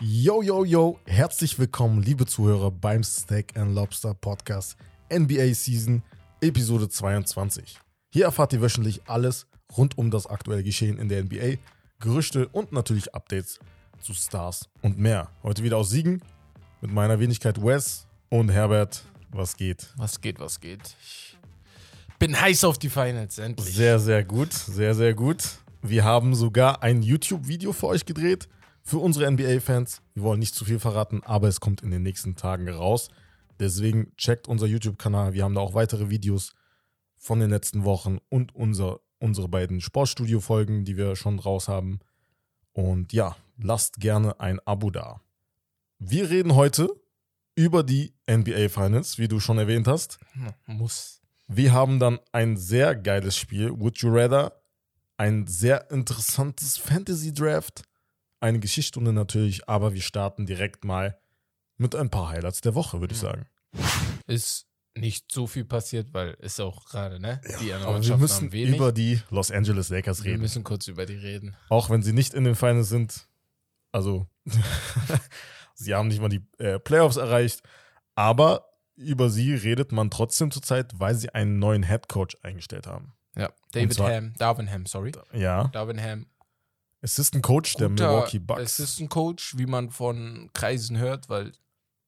Yo, yo, yo, herzlich willkommen, liebe Zuhörer, beim Steak and Lobster Podcast NBA Season Episode 22. Hier erfahrt ihr wöchentlich alles rund um das aktuelle Geschehen in der NBA, Gerüchte und natürlich Updates zu Stars und mehr. Heute wieder aus Siegen mit meiner Wenigkeit Wes und Herbert. Was geht? Was geht, was geht? Ich bin heiß auf die Finals, endlich. Sehr, sehr gut, sehr, sehr gut. Wir haben sogar ein YouTube-Video für euch gedreht, für unsere NBA-Fans. Wir wollen nicht zu viel verraten, aber es kommt in den nächsten Tagen raus. Deswegen checkt unser YouTube-Kanal. Wir haben da auch weitere Videos von den letzten Wochen und unser, unsere beiden Sportstudio-Folgen, die wir schon raus haben. Und ja, lasst gerne ein Abo da. Wir reden heute über die NBA Finals, wie du schon erwähnt hast. Muss. Wir haben dann ein sehr geiles Spiel, Would You Rather, ein sehr interessantes Fantasy Draft, eine Geschichtsstunde natürlich, aber wir starten direkt mal mit ein paar Highlights der Woche, würde ich sagen. Ist nicht so viel passiert, weil ist auch gerade, ne? die anderen Aber wir müssen über die Los Angeles Lakers wir reden, müssen kurz über die reden. auch wenn sie nicht in den Finals sind. Also, sie haben nicht mal die äh, Playoffs erreicht, aber über sie redet man trotzdem zurzeit, weil sie einen neuen Head Coach eingestellt haben. Ja, David zwar- Ham, Darvin Ham, sorry. Ja, Darvin Ham, Assistant Coach der Milwaukee Bucks. Assistant Coach, wie man von Kreisen hört, weil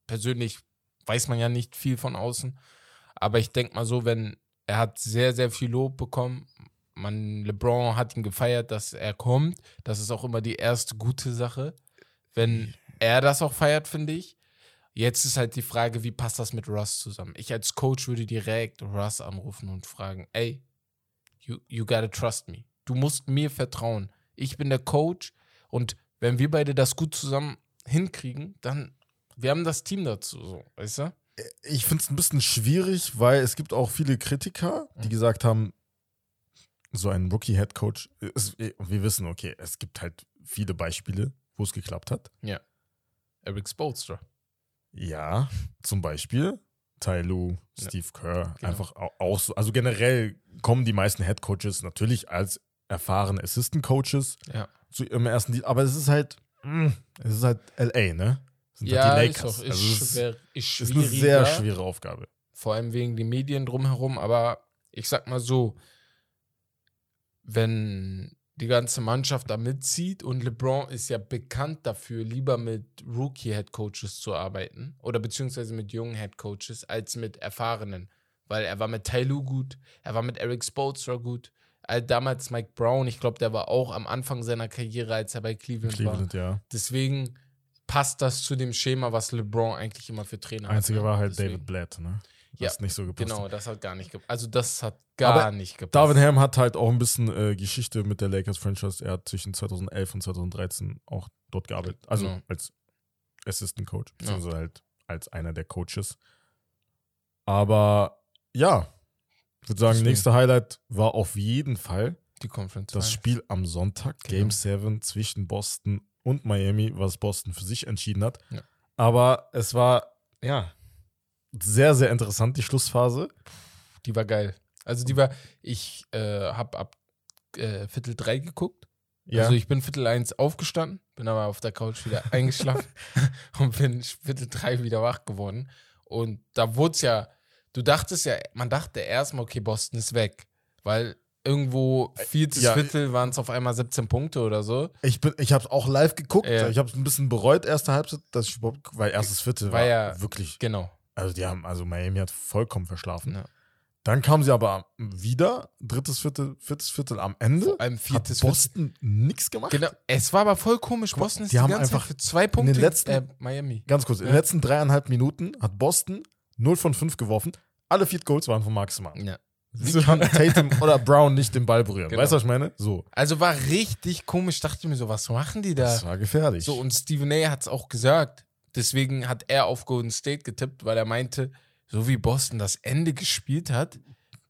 persönlich weiß man ja nicht viel von außen. Aber ich denke mal so, wenn er hat sehr, sehr viel Lob bekommen. Man, LeBron hat ihn gefeiert, dass er kommt. Das ist auch immer die erste gute Sache. Wenn er das auch feiert, finde ich. Jetzt ist halt die Frage, wie passt das mit Russ zusammen? Ich als Coach würde direkt Russ anrufen und fragen, ey, you, you gotta trust me. Du musst mir vertrauen. Ich bin der Coach und wenn wir beide das gut zusammen hinkriegen, dann wir haben das Team dazu, so, weißt du? ich finde es ein bisschen schwierig, weil es gibt auch viele Kritiker, die Mhm. gesagt haben, so ein Rookie-Head-Coach, ist- wir wissen, okay, es gibt halt viele Beispiele, wo es geklappt hat. Ja. Eric Spoelstra. Ja, zum Beispiel Ty Lue, Ja, Steve Kerr, genau. einfach au- auch so. Also generell kommen die meisten Head-Coaches natürlich als erfahrene Assistant-Coaches Ja. zu ihrem ersten Deal, aber es ist halt, mh, es ist halt LA, ne? Sind Ja, halt die ist auch ist also schwer, ist ist eine sehr schwere Aufgabe. Vor allem wegen den Medien drumherum, aber ich sag mal so, wenn die ganze Mannschaft da mitzieht und LeBron ist ja bekannt dafür, lieber mit Rookie-Head-Coaches zu arbeiten oder beziehungsweise mit jungen Head-Coaches als mit erfahrenen, weil er war mit Tyloo gut, er war mit Eric Spoelstra gut, All- damals Mike Brown, ich glaube, der war auch am Anfang seiner Karriere, als er bei Cleveland, war. Cleveland, ja. Deswegen passt das zu dem Schema, was LeBron eigentlich immer für Trainer Einzige hat. ne? war halt Deswegen. David Blatt, ne? Ja, Das nicht so gepasst. Genau, das hat gar nicht gepasst. Also das hat gar Aber nicht gepasst. Darvin Ham hat halt auch ein bisschen äh, Geschichte mit der Lakers-Franchise. Er hat zwischen 2011 und 2013 auch dort gearbeitet. Also Ja. als Assistant Coach, Ja. beziehungsweise halt als einer der Coaches. Aber ja, ich würde sagen, nächster Highlight war auf jeden Fall die Conference. das. Spiel am Sonntag, Genau. Game 7 zwischen Boston und Miami, was Boston für sich entschieden hat. Ja. Aber es war, ja, sehr, sehr interessant, die Schlussphase. Die war geil. Also die war, ich äh, habe ab äh, Viertel drei geguckt. Ja, Also ich bin Viertel eins aufgestanden, bin aber auf der Couch wieder eingeschlafen und bin Viertel drei wieder wach geworden. Und da wurde es ja, du dachtest ja, man dachte erstmal, okay, Boston ist weg. Weil irgendwo viertes Ja. Viertel waren es auf einmal 17 Punkte oder so. Ich, bin, ich habe es auch live geguckt. Ja. Ich habe es ein bisschen bereut, erste Halbzeit, dass ich überhaupt, weil erstes Viertel war, War ja- wirklich, Genau. Also die haben, also Miami hat vollkommen verschlafen. Ja. Dann kamen sie aber wieder, drittes Viertel, viertes Viertel am Ende. Vor allem viertes hat Boston nichts gemacht. Genau, es war aber voll komisch. Boston ist die die, haben einfach Zeit für zwei Punkte. letzten- äh, Miami. Ganz kurz, in den Ja. letzten dreieinhalb Minuten hat Boston 0 von 5 geworfen. Alle Field Goals waren von Smart. Ja. Wie kann Tatum oder Brown nicht den Ball berühren? Genau. Weißt du, was ich meine? So. Also war richtig komisch. Dachte ich mir so, was machen die da? Das war gefährlich. So, und Stephen A. hat es auch gesagt. Deswegen hat er auf Golden State getippt, weil er meinte, so wie Boston das Ende gespielt hat,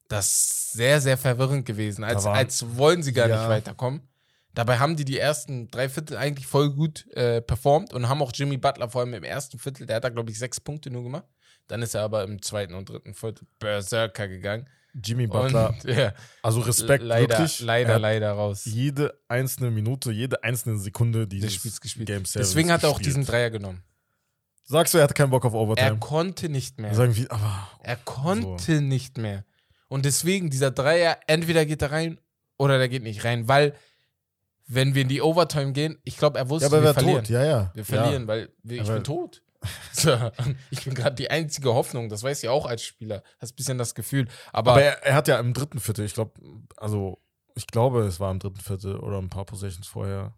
das ist sehr, sehr verwirrend gewesen. Als, war- als wollen sie gar Ja. nicht weiterkommen. Dabei haben die die ersten drei Viertel eigentlich voll gut äh, performt und haben auch Jimmy Butler vor allem im ersten Viertel, der hat da, glaube ich, sechs Punkte nur gemacht. Dann ist er aber im zweiten und dritten Viertel Berserker gegangen. Jimmy Butler, Und, ja, also Respekt, leider, wirklich. leider, er leider raus. Jede einzelne Minute, jede einzelne Sekunde dieses Spiels gespielt. Game Deswegen hat er auch gespielt. diesen Dreier genommen. Sagst du, er hatte keinen Bock auf Er Overtime? konnte nicht mehr. Sagen wir, aber Er konnte nicht mehr. Und deswegen, dieser Dreier, entweder geht er rein oder der geht nicht rein. Weil, wenn wir in die Overtime gehen, ich glaube, er wusste, ja, aber wir verlieren. tot? Ja, ja. Wir verlieren, weil wir, ich Aber- bin tot. So, ich bin gerade die einzige Hoffnung. Das weiß ich auch als Spieler. Hast ein bisschen das Gefühl. Aber, Aber er, er hat ja im dritten Viertel, ich glaube, also ich glaube, es war im dritten Viertel oder ein paar Possessions vorher,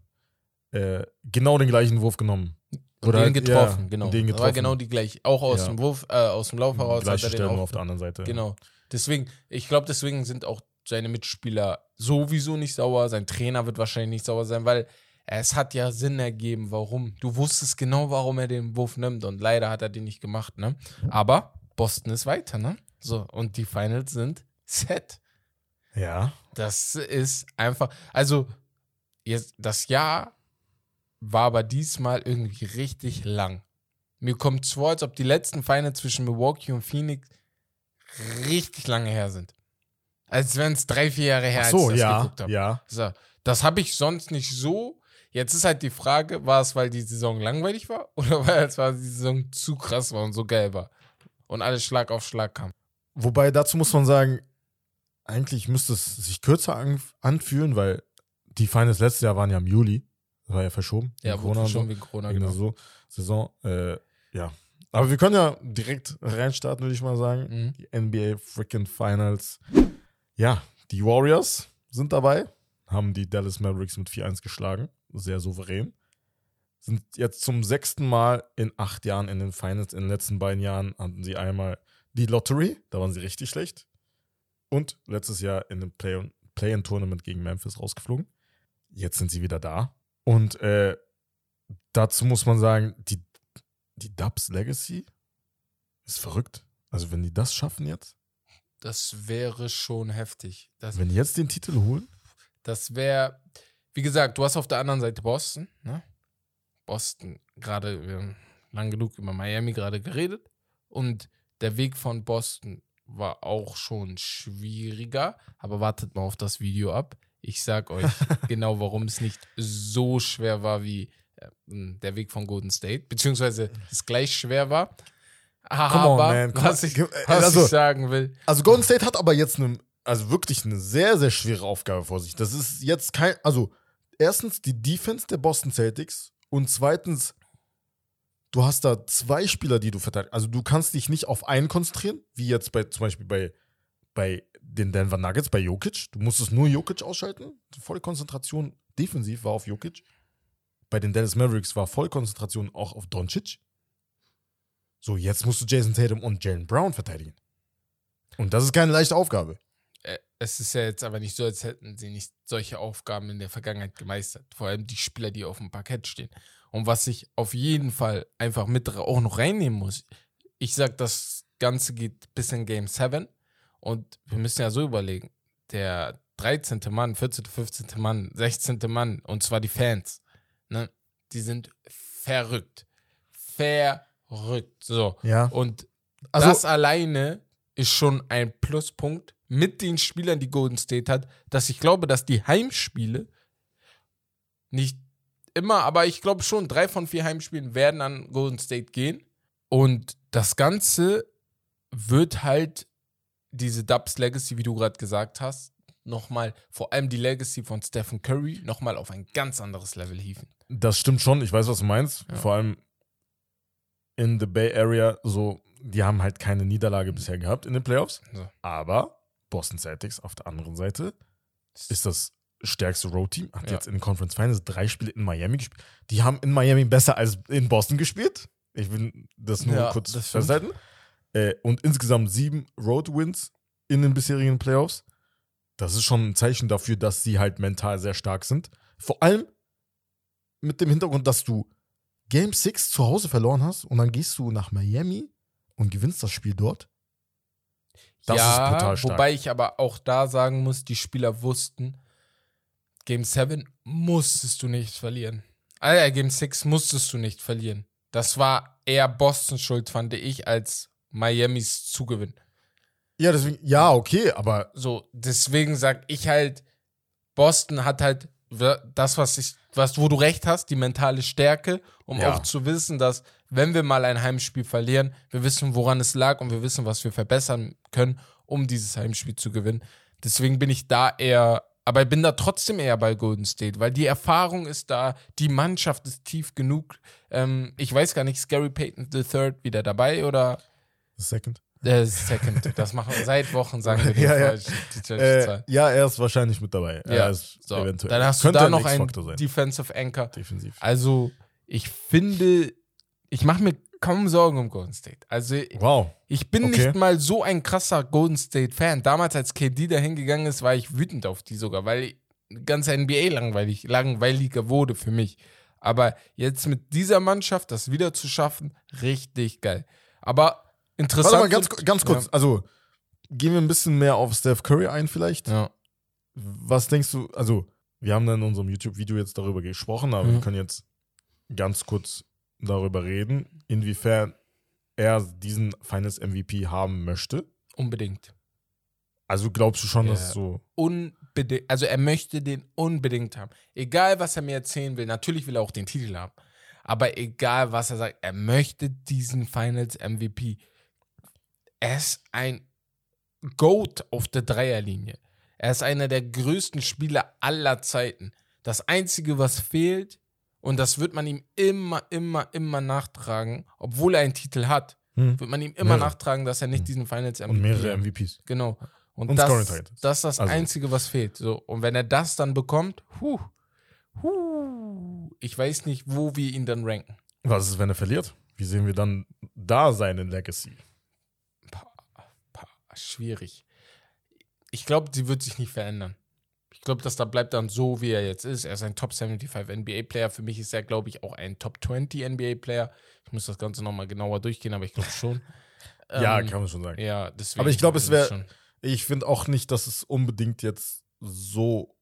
äh, genau den gleichen Wurf genommen. Und oder den halt- getroffen, ja, genau. den Das war getroffen. genau die gleiche. Auch aus Ja. dem Wurf, äh, aus dem Lauf heraus. Gleiche hat er den auch, auf der anderen Seite. Genau. Deswegen, ich glaube, deswegen sind auch seine Mitspieler sowieso nicht sauer. Sein Trainer wird wahrscheinlich nicht sauer sein, weil es hat ja Sinn ergeben, warum. Du wusstest genau, warum er den Wurf nimmt und leider hat er den nicht gemacht, ne? Aber Boston ist weiter, ne? So, und die Finals sind set. Ja. Das ist einfach, also jetzt, das Jahr war aber diesmal irgendwie richtig lang. Mir kommt es vor, als ob die letzten Finals zwischen Milwaukee und Phoenix richtig lange her sind. Als wenn es drei, vier Jahre her Ach als so, ich das ja, geguckt habe. ja. So, das habe ich sonst nicht so. Jetzt ist halt die Frage, war es, weil die Saison langweilig war oder weil es war die Saison zu krass war und so geil war und alles Schlag auf Schlag kam. Wobei dazu muss man sagen, eigentlich müsste es sich kürzer an, anfühlen, weil die Finals letztes Jahr waren ja im Juli. War ja verschoben. Ja, wurde und schon so. wegen Corona, genau. Saison. Saison äh, ja. Aber wir können ja direkt reinstarten, würde ich mal sagen. Mhm. Die NBA Freaking Finals. Ja, die Warriors sind dabei, haben die Dallas Mavericks mit 4-1 geschlagen. Sehr souverän. Sind jetzt zum sechsten Mal in acht Jahren in den Finals. In den letzten beiden Jahren hatten sie einmal die Lottery, da waren sie richtig schlecht. Und letztes Jahr in dem Play- Play-In-Tournament gegen Memphis rausgeflogen. Jetzt sind sie wieder da. Und äh, dazu muss man sagen, die, die Dubs Legacy ist verrückt. Also, wenn die das schaffen jetzt, Das wäre schon heftig. Das, wenn die jetzt den Titel holen, das wäre, wie gesagt, du hast auf der anderen Seite Boston. Ne? Boston, gerade, wir haben lang genug über Miami gerade geredet. Und der Weg von Boston war auch schon schwieriger. Aber wartet mal auf das Video ab. Ich sag euch genau, warum es nicht so schwer war wie äh, der Weg von Golden State. Beziehungsweise es gleich schwer war. On, Aber. Come was, on. ich, Ge- was also- ich sagen will, Also Golden State hat aber jetzt eine, also wirklich eine sehr, sehr schwere Aufgabe vor sich. Das ist jetzt kein, also erstens die Defense der Boston Celtics und zweitens, du hast da zwei Spieler, die du verteidigst. Also du kannst dich nicht auf einen konzentrieren, wie jetzt bei zum Beispiel bei, bei den Denver Nuggets, bei Jokic. Du musstest nur Jokic ausschalten. Volle Konzentration defensiv war auf Jokic. Bei den Dallas Mavericks war voll Konzentration auch auf Doncic. So, jetzt musst du Jason Tatum und Jalen Brown verteidigen. Und das ist keine leichte Aufgabe. äh, es ist ja jetzt aber nicht so, als hätten sie nicht solche Aufgaben in der Vergangenheit gemeistert. Vor allem die Spieler, die auf dem Parkett stehen. Und was ich auf jeden Fall einfach mit auch noch reinnehmen muss, ich sag, das Ganze geht bis in Game 7 und wir müssen ja so überlegen, der 13. Mann, 14., 15. Mann, 16. Mann, und zwar die Fans, ne, die sind verrückt. Verrückt. So. Ja. Und Also, das alleine ist schon ein Pluspunkt mit den Spielern, die Golden State hat, dass ich glaube, dass die Heimspiele nicht immer, aber ich glaube schon, drei von vier Heimspielen werden an Golden State gehen. Und das Ganze wird halt diese Dubs Legacy, wie du gerade gesagt hast, nochmal, vor allem die Legacy von Stephen Curry, nochmal auf ein ganz anderes Level hieven. das stimmt schon. Ich weiß, was du meinst. Ja. Vor allem in the Bay Area, so, die haben halt keine Niederlage bisher gehabt in den Playoffs. So. Aber Boston Celtics auf der anderen Seite ist das stärkste Road-Team. Hat Ja. jetzt in den Conference Finals drei Spiele in Miami gespielt. Die haben in Miami besser als in Boston gespielt. Ich will das nur Ja, kurz das stimmt. Äh, und insgesamt sieben Road-Wins in den bisherigen Playoffs. Das ist schon ein Zeichen dafür, dass sie halt mental sehr stark sind. Vor allem mit dem Hintergrund, dass du Game 6 zu Hause verloren hast und dann gehst du nach Miami und gewinnst das Spiel dort. Das ja, ist brutal stark. wobei ich aber auch da sagen muss, die Spieler wussten, Game 7 musstest du nicht verlieren. Ah ja, Game 6 musstest du nicht verlieren. Das war eher Boston Schuld, fand ich, als Miamis Zugewinn. Ja, deswegen, ja, okay, aber So, deswegen sag ich halt, Boston hat halt das, was ich, was, wo du recht hast, die mentale Stärke, um Ja. auch zu wissen, dass, wenn wir mal ein Heimspiel verlieren, wir wissen, woran es lag und wir wissen, was wir verbessern können, um dieses Heimspiel zu gewinnen. Deswegen bin ich da eher, aber ich bin da trotzdem eher bei Golden State, weil die Erfahrung ist da, die Mannschaft ist tief genug. Ähm, ich weiß gar nicht, ist Gary Payton III wieder dabei oder Second. äh, Second? Das machen wir seit Wochen, sagen wir Ja, ja. die. Äh, ja, er ist wahrscheinlich mit dabei. Ja, er ist So, eventuell. dann hast du Könnte da ein noch einen. Defensive Anchor. Defensiv. Also, ich finde, ich mache mir kaum Sorgen um Golden State. Also, Wow. ich bin Okay. nicht mal so ein krasser Golden State-Fan. Damals, als KD da hingegangen ist, war ich wütend auf die sogar, weil die ganze NBA langweilig, langweiliger wurde für mich. Aber jetzt mit dieser Mannschaft das wieder zu schaffen, richtig geil. Aber interessant. Warte mal, ganz, ganz kurz. Also, gehen wir ein bisschen mehr auf Steph Curry ein, vielleicht. Ja. Was denkst du, also, wir haben dann in unserem YouTube-Video jetzt darüber gesprochen, aber Mhm. wir können jetzt ganz kurz darüber reden, inwiefern er diesen Finals MVP haben möchte. Unbedingt. Also glaubst du schon, Ja. dass so. unbedingt, also er möchte den unbedingt haben. Egal, was er mir erzählen will, natürlich will er auch den Titel haben. Aber egal, was er sagt, er möchte diesen Finals MVP. Er ist ein Goat auf der Dreierlinie. Er ist einer der größten Spieler aller Zeiten. Das Einzige, was fehlt, und das wird man ihm immer, immer, immer nachtragen, obwohl er einen Titel hat, Hm. wird man ihm immer Mehrere. nachtragen, dass er nicht diesen Finals MVP Und mehrere hat. MVPs. Genau. Und, Und das, das ist das Also- Einzige, was fehlt. So, und wenn er das dann bekommt, huh, huh, ich weiß nicht, wo wir ihn dann ranken. Was ist, wenn er verliert? Wie sehen wir dann da seine Legacy? Schwierig. Ich glaube, sie wird sich nicht verändern. Ich glaube, dass da bleibt dann so, wie er jetzt ist. Er ist ein Top 75 NBA-Player. Für mich ist er, glaube ich, auch ein Top 20 NBA-Player. Ich muss das Ganze nochmal genauer durchgehen, aber ich glaube schon. ja, Ähm, kann man schon sagen. Ja, deswegen. Aber ich glaube, es ist wär- schon- Ich finde auch nicht, dass es unbedingt jetzt so,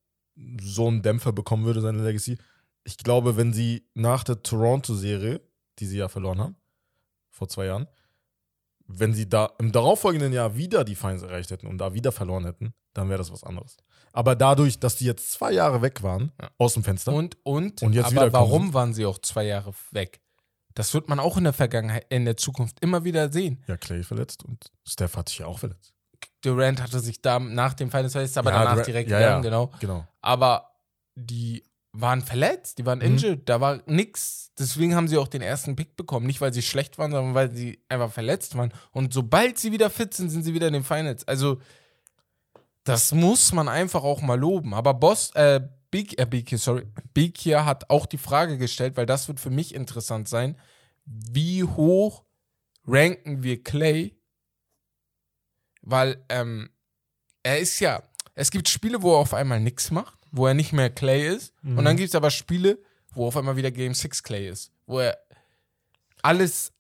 so einen Dämpfer bekommen würde, seine Legacy. Ich glaube, wenn sie nach der Toronto-Serie, die sie ja verloren haben, vor zwei Jahren, wenn sie da im darauffolgenden Jahr wieder die Finals erreicht hätten und da wieder verloren hätten, dann wäre das was anderes. Aber dadurch, dass die jetzt zwei Jahre weg waren Ja. aus dem Fenster, Und, und, Und jetzt aber warum sind. waren sie auch zwei Jahre weg? Das wird man auch in der Vergangenheit, in der Zukunft immer wieder sehen. ja, Clay verletzt und Steph hat sich ja auch verletzt. Durant hatte sich da nach dem Finals verletzt, aber Ja, danach Durant- direkt ja, gegangen, genau. Genau. Aber die waren verletzt, die waren Mhm. injured, da war nix. Deswegen haben sie auch den ersten Pick bekommen. Nicht, weil sie schlecht waren, sondern weil sie einfach verletzt waren. Und sobald sie wieder fit sind, sind sie wieder in den Finals. Also, das muss man einfach auch mal loben. Aber Boss, äh, Big, äh, Big, sorry, Big hier hat auch die Frage gestellt, weil das wird für mich interessant sein. Wie hoch ranken wir Clay? Weil, ähm, er ist ja, es gibt Spiele, wo er auf einmal nichts macht, wo er nicht mehr Clay ist. Und Mhm. dann gibt es aber Spiele, wo auf einmal wieder Game 6 Clay ist, wo er alles,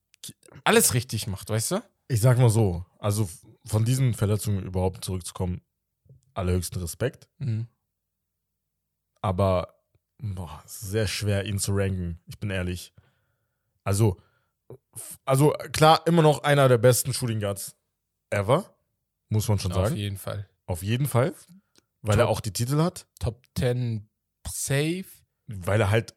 alles richtig macht, weißt du? Ich sag mal so, also von diesen Verletzungen überhaupt zurückzukommen, allerhöchsten Respekt. Mhm. aber boah, sehr schwer, ihn zu ranken. Ich bin ehrlich. Also, also klar, immer noch einer der besten Shooting Guards ever, muss man schon Auf sagen. jeden Fall. Auf jeden Fall, weil Top. er auch die Titel hat, Top 10 safe. weil er halt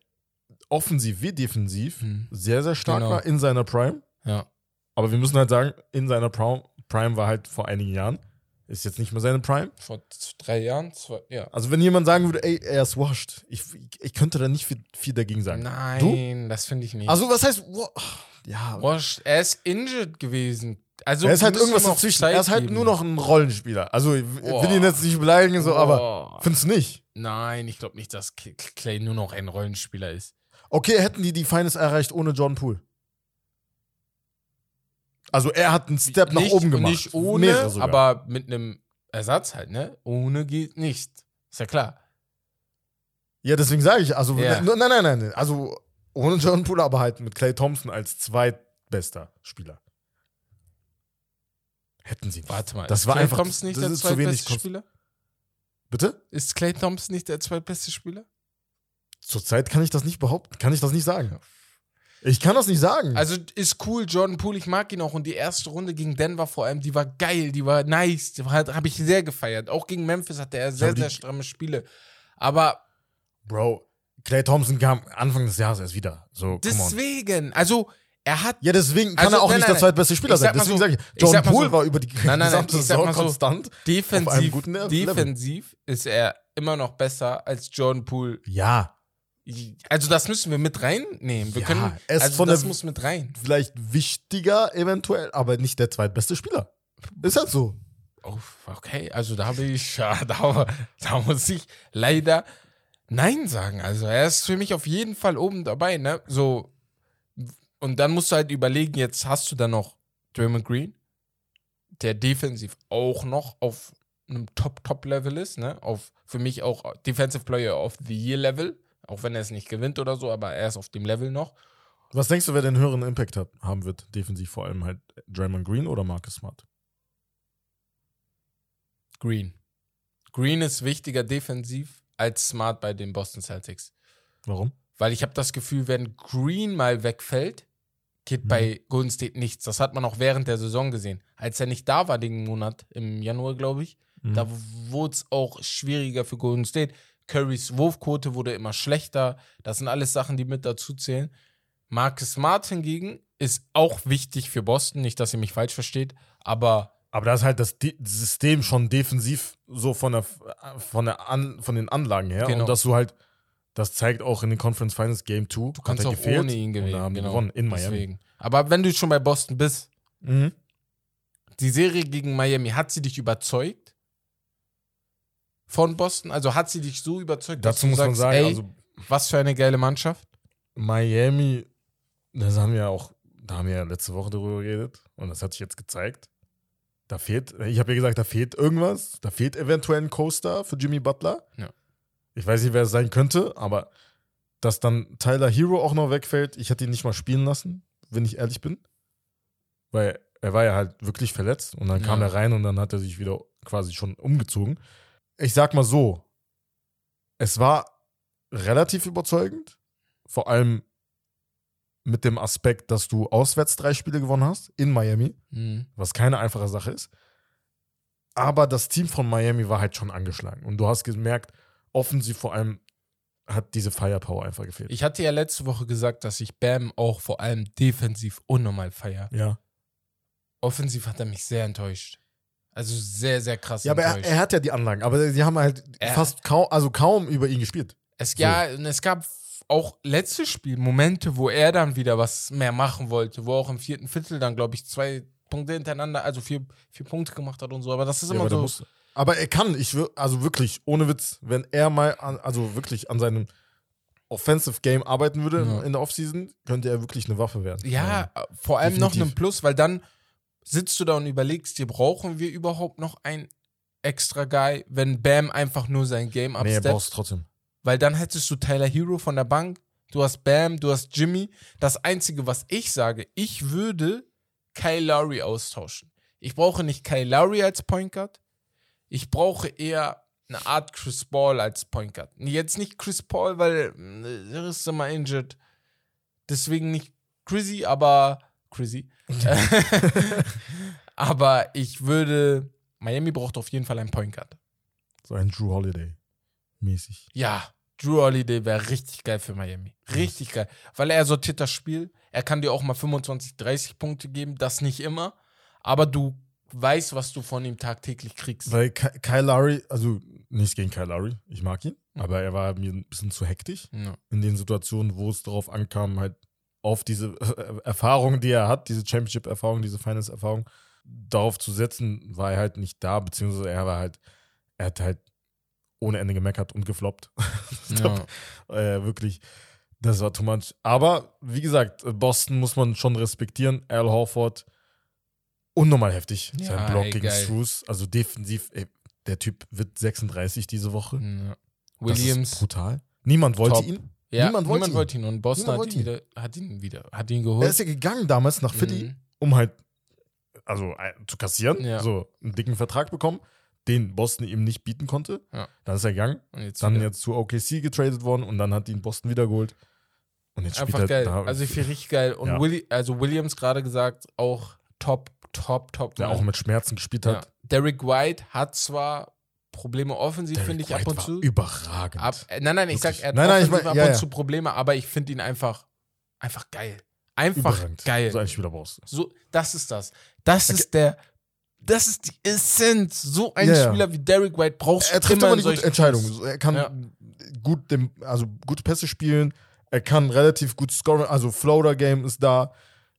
offensiv wie defensiv Mhm. sehr, sehr stark Genau. war in seiner Prime. Ja. Aber wir müssen halt sagen, in seiner Prime, Prime war halt vor einigen Jahren. Ist jetzt nicht mehr seine Prime. Vor drei Jahren, zwei, ja. Also, wenn jemand sagen würde, ey, er ist washed, ich, ich könnte da nicht viel, viel dagegen sagen. Nein, das finde ich nicht. Also, was heißt, wa- ja, Wash, er ist injured gewesen. Also, er ist halt irgendwas dazwischen. Zeit Er ist halt geben. nur noch ein Rollenspieler. Also, ich will ihn jetzt nicht beleidigen, so, aber findest du nicht? Nein, ich glaube nicht, dass Clay nur noch ein Rollenspieler ist. Okay, hätten die die Finals erreicht ohne John Poole. Also, er hat einen Step nach nicht, oben gemacht. Nicht ohne, aber mit einem Ersatz halt, ne? Ohne geht nicht. Ist ja klar. Ja, deswegen sage ich, also, Ja. nein, nein, nein, nein. Also, ohne John Poole, aber halt mit Clay Thompson als zweitbester Spieler. Hätten sie nicht. Warte mal. Das ist war Clay einfach- Thompson nicht das der zweitbeste Spieler? Bitte? Ist Clay Thompson nicht der zweitbeste Spieler? Zurzeit kann ich das nicht behaupten, kann ich das nicht sagen. Ich kann das nicht sagen. Also ist cool, Jordan Poole, ich mag ihn auch. Und die erste Runde gegen Denver vor allem, die war geil, die war nice, die war- habe ich sehr gefeiert. Auch gegen Memphis hatte er sehr, sehr stramme Spiele. Aber Bro, Clay Thompson kam Anfang des Jahres erst wieder. So, deswegen, also er hat Ja, deswegen kann Also, er auch nein, nicht nein, der zweitbeste Spieler ich sein. Deswegen so- sage ich, ich sag mal Poole so- war über die nein, nein, gesamte ich Saison so, konstant. defensiv, defensiv ist er immer noch besser als Jordan Poole. Ja, Also das müssen wir mit reinnehmen. Wir Ja, können, also das muss mit rein. vielleicht wichtiger eventuell, aber nicht der zweitbeste Spieler. Ist halt so. Oh, okay, also da habe ich, da, da muss ich leider Nein sagen. Also er ist für mich auf jeden Fall oben dabei, ne? So, und dann musst du halt überlegen, jetzt hast du dann noch Draymond Green, der defensiv auch noch auf einem Top-Top-Level ist, ne? Auf für mich auch Defensive Player of the Year-Level, auch wenn er es nicht gewinnt oder so, aber er ist auf dem Level noch. Was denkst du, wer den höheren Impact hat, haben wird? Defensiv vor allem halt Draymond Green oder Marcus Smart? Green. Green ist wichtiger defensiv als Smart bei den Boston Celtics. Warum? Weil ich habe das Gefühl, wenn Green mal wegfällt, geht Mhm. bei Golden State nichts. Das hat man auch während der Saison gesehen. Als er nicht da war den Monat, im Januar, glaube ich, Mhm. da wurde es auch schwieriger für Golden State. Currys Wurfquote wurde immer schlechter. Das sind alles Sachen, die mit dazu zählen. Marcus Smart hingegen ist auch wichtig für Boston. Nicht, dass ihr mich falsch versteht, aber Aber da ist halt das De System schon defensiv so von der von der An von den Anlagen her Genau. und dass du halt das zeigt auch in den Conference Finals Game 2. du kannst auch ohne ihn gewinnen. Und haben genau. gewonnen in Miami. Deswegen. Aber wenn du schon bei Boston bist, Mhm. die Serie gegen Miami, hat sie dich überzeugt? Von Boston? Also hat sie dich so überzeugt, dass Dazu du muss man sagst, sagen, ey, also was für eine geile Mannschaft? Miami, das haben wir auch, da haben wir ja letzte Woche darüber geredet und das hat sich jetzt gezeigt. Da fehlt, ich habe ja gesagt, da fehlt irgendwas. Da fehlt eventuell ein Coaster für Jimmy Butler. Ja. Ich weiß nicht, wer es sein könnte, aber dass dann Tyler Hero auch noch wegfällt, ich hätte ihn nicht mal spielen lassen, wenn ich ehrlich bin. Weil er war ja halt wirklich verletzt und dann kam Ja. er rein und dann hat er sich wieder quasi schon umgezogen. Ich sag mal so, es war relativ überzeugend, vor allem mit dem Aspekt, dass du auswärts drei Spiele gewonnen hast in Miami, Mhm. was keine einfache Sache ist. Aber das Team von Miami war halt schon angeschlagen und du hast gemerkt, offensiv vor allem hat diese Firepower einfach gefehlt. Ich hatte ja letzte Woche gesagt, dass ich Bam auch vor allem defensiv unnormal feiere. ja. Offensiv hat er mich sehr enttäuscht. Also sehr, sehr krass Ja, aber er, enttäuscht. er hat ja die Anlagen, aber sie haben halt Er- fast kaum, also kaum über ihn gespielt. Es, So. ja, und es gab auch letztes Spiel Momente, wo er dann wieder was mehr machen wollte, wo auch im vierten Viertel dann, glaube ich, zwei Punkte hintereinander, also vier, vier Punkte gemacht hat und so. Aber das ist Ja, immer so. Aber er kann, ich also wirklich, ohne Witz, wenn er mal, an, also wirklich an seinem Offensive Game arbeiten würde Ja. in der Offseason, könnte er wirklich eine Waffe werden. Ja, vor allem noch definitiv. einen Plus, weil dann sitzt du da und überlegst dir, brauchen wir überhaupt noch einen extra Guy, wenn Bam einfach nur sein Game nee, absteppt? brauchst du trotzdem. Weil dann hättest du Tyler Hero von der Bank, du hast Bam, du hast Jimmy. Das Einzige, was ich sage, ich würde Kyle Lowry austauschen. Ich brauche nicht Kyle Lowry als Point Guard. Ich brauche eher eine Art Chris Paul als Point Guard. Jetzt nicht Chris Paul, weil äh, er ist immer injured. Deswegen nicht Chrissy, aber Chrissy. aber ich würde Miami braucht auf jeden Fall einen Point Guard. So ein Drew Holiday mäßig. Ja, Drew Holiday wäre richtig geil für Miami. Richtig geil. Weil er sortiert das Spiel. Er kann dir auch mal 25, 30 Punkte geben. Das nicht immer. Aber du weißt, was du von ihm tagtäglich kriegst. Weil Ky- Kyle Lowry, also nichts gegen Kyle Lowry, ich mag ihn, Mhm. aber er war mir ein bisschen zu hektisch Ja. in den Situationen, wo es darauf ankam, halt auf diese äh, Erfahrung, die er hat, diese Championship-Erfahrung, diese Finals-Erfahrung, darauf zu setzen, war er halt nicht da, beziehungsweise er war halt, er hat halt ohne Ende gemeckert und gefloppt. Ja. äh, wirklich, das war too much. Aber wie gesagt, Boston muss man schon respektieren. Al Horford, unnormal heftig. Ja, Sein Block ey, gegen. Struz, also defensiv, ey, der Typ wird 36 diese Woche. Ja. Das ist Williams. brutal. Niemand wollte Top. ihn. Ja, niemand niemand, wollte ihn. ihn. Und Boston hat ihn, wollte wieder, hat ihn wieder, hat ihn Er geholt. ist ja gegangen damals nach Philly, Mhm. um halt, also äh, zu kassieren, Ja. so einen dicken Vertrag bekommen, den Boston ihm nicht bieten konnte. Ja. Dann ist er gegangen, Und jetzt dann wieder. jetzt zu OKC getradet worden und dann hat ihn Boston wiedergeholt. Und jetzt spielt Einfach er geil. da. Also ich finde richtig geil. Und Ja. Willi, also Williams gerade gesagt, auch top, top, top. der Mann. auch mit Schmerzen gespielt ja. hat. Derek White hat zwar Probleme offensiv, finde ich ab und zu. Überragend. Ab, äh, nein, nein, ich sag, Wirklich. er hat Nein, nein, ich mein- ab ja, und ja. zu Probleme, aber ich finde ihn einfach, einfach geil. Einfach Überragend. geil. So einen Spieler brauchst du. So, das ist das. Das Okay. ist der, das ist die Essenz. So ein Ja, ja. Spieler wie Derek White brauchst du Er trifft immer immer in die gute Entscheidung. Spiels. Er kann Ja. gut dem, also gute Pässe spielen. Er kann relativ gut scoren. Also Floater Game ist da.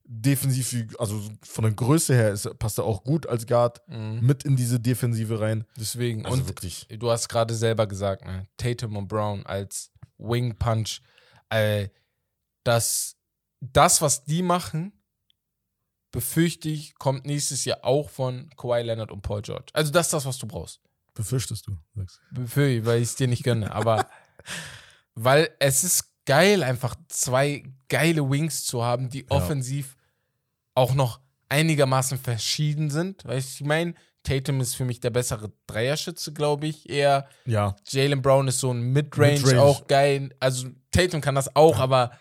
Defensiv, also von der Größe her ist, passt er auch gut als Guard Mhm. mit in diese Defensive rein. Deswegen. Also und wirklich. du hast gerade selber gesagt, ne? Tatum und Brown als Wing Punch. Äh, das, das, was die machen, befürchte ich, kommt nächstes Jahr auch von Kawhi Leonard und Paul George. Also das ist das, was du brauchst. Befürchtest du? Sagst. Befürchte ich, weil ich es dir nicht gönne. Aber weil es ist geil, einfach zwei geile Wings zu haben, die Ja. offensiv auch noch einigermaßen verschieden sind. Weißt du, ich meine, Tatum ist für mich der bessere Dreierschütze, glaube ich, eher. Ja, Jalen Brown ist so ein Midrange, Midrange. auch geil. Also Tatum kann das auch, aber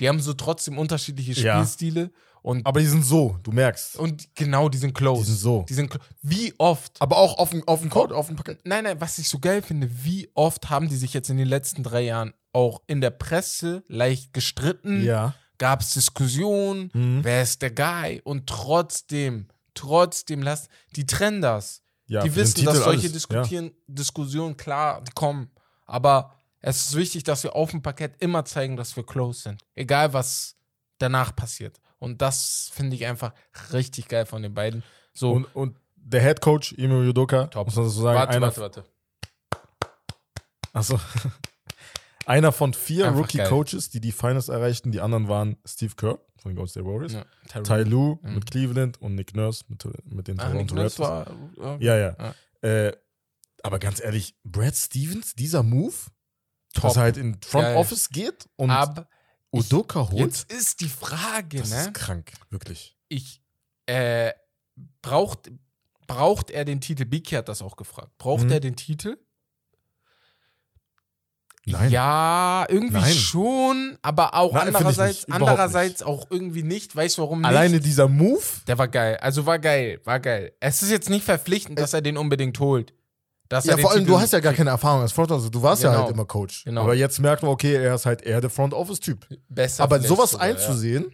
die haben so trotzdem unterschiedliche Ja. Spielstile. Und, aber die sind so, du merkst. und genau, die sind close. Die sind so. Die sind wie oft Aber auch auf dem Code, auf dem Paket. Nein, nein, was ich so geil finde, wie oft haben die sich jetzt in den letzten drei Jahren auch in der Presse leicht gestritten? Ja. Gab es Diskussionen? Mhm. Wer ist der Guy? Und trotzdem, trotzdem lassen, die trennen das. ja die wissen, dass solche diskutieren, Diskussionen, klar, kommen. Aber es ist wichtig, dass wir auf dem Parkett immer zeigen, dass wir close sind. Egal, was danach passiert. Und das finde ich einfach richtig geil von den beiden. Ja. So, Und, und der Head Coach, Imo Yudoka, muss man so sagen, warte, einer, warte, warte. Achso. einer von vier Rookie-Coaches, die die Finals erreichten. Die anderen waren Steve Kerr von den Golden State Warriors, Ja. Ty Lue Mhm. mit Cleveland und Nick Nurse mit, mit den Nick Toronto Raptors. war, äh, Ja, ja. Äh, aber ganz ehrlich, Brad Stevens, dieser Move, Top. dass er halt in Front Geil. Office geht und Aber Udoka holt, jetzt ist die Frage, das ne? ist krank, wirklich. Ich, äh, braucht, braucht er den Titel? Biki hat das auch gefragt. Braucht Mhm. er den Titel? Nein. Ja, irgendwie Nein. schon, aber auch Nein, andererseits, andererseits auch irgendwie nicht. Weißt du, warum nicht? Alleine dieser Move, Der war geil. Also war geil, war geil. Es ist jetzt nicht verpflichtend, dass er den unbedingt holt. Dass ja, vor allem, Titel- du hast ja gar keine Erfahrung als Front Office. Du warst ja Genau. halt immer Coach. Genau. Aber jetzt merkt man, okay, er ist halt eher der Front Office-Typ. besser Aber sowas sogar, ja. einzusehen,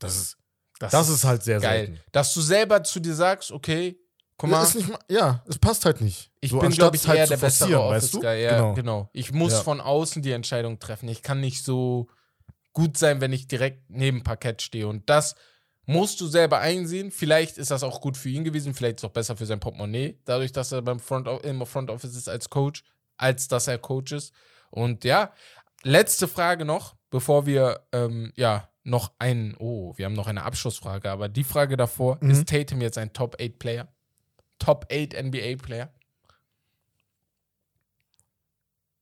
das ist, das, das ist halt sehr geil. selten. Dass du selber zu dir sagst, okay, guck mal, nicht, ja, es passt halt nicht. Ich So, bin, glaube ich, halt eher der bessere weißt du? Ja, Genau. genau. Ich muss Ja. von außen die Entscheidung treffen. Ich kann nicht so gut sein, wenn ich direkt neben Parkett stehe. Und das musst du selber einsehen. Vielleicht ist das auch gut für ihn gewesen. Vielleicht ist es auch besser für sein Portemonnaie, dadurch, dass er beim Front, im Front Office ist als Coach, als dass er Coach ist. Und ja, letzte Frage noch, bevor wir ähm, ja noch einen, oh, wir haben noch eine Abschlussfrage, aber die Frage davor, Mhm. ist Tatum jetzt ein Top 8 Player? Top 8 NBA Player?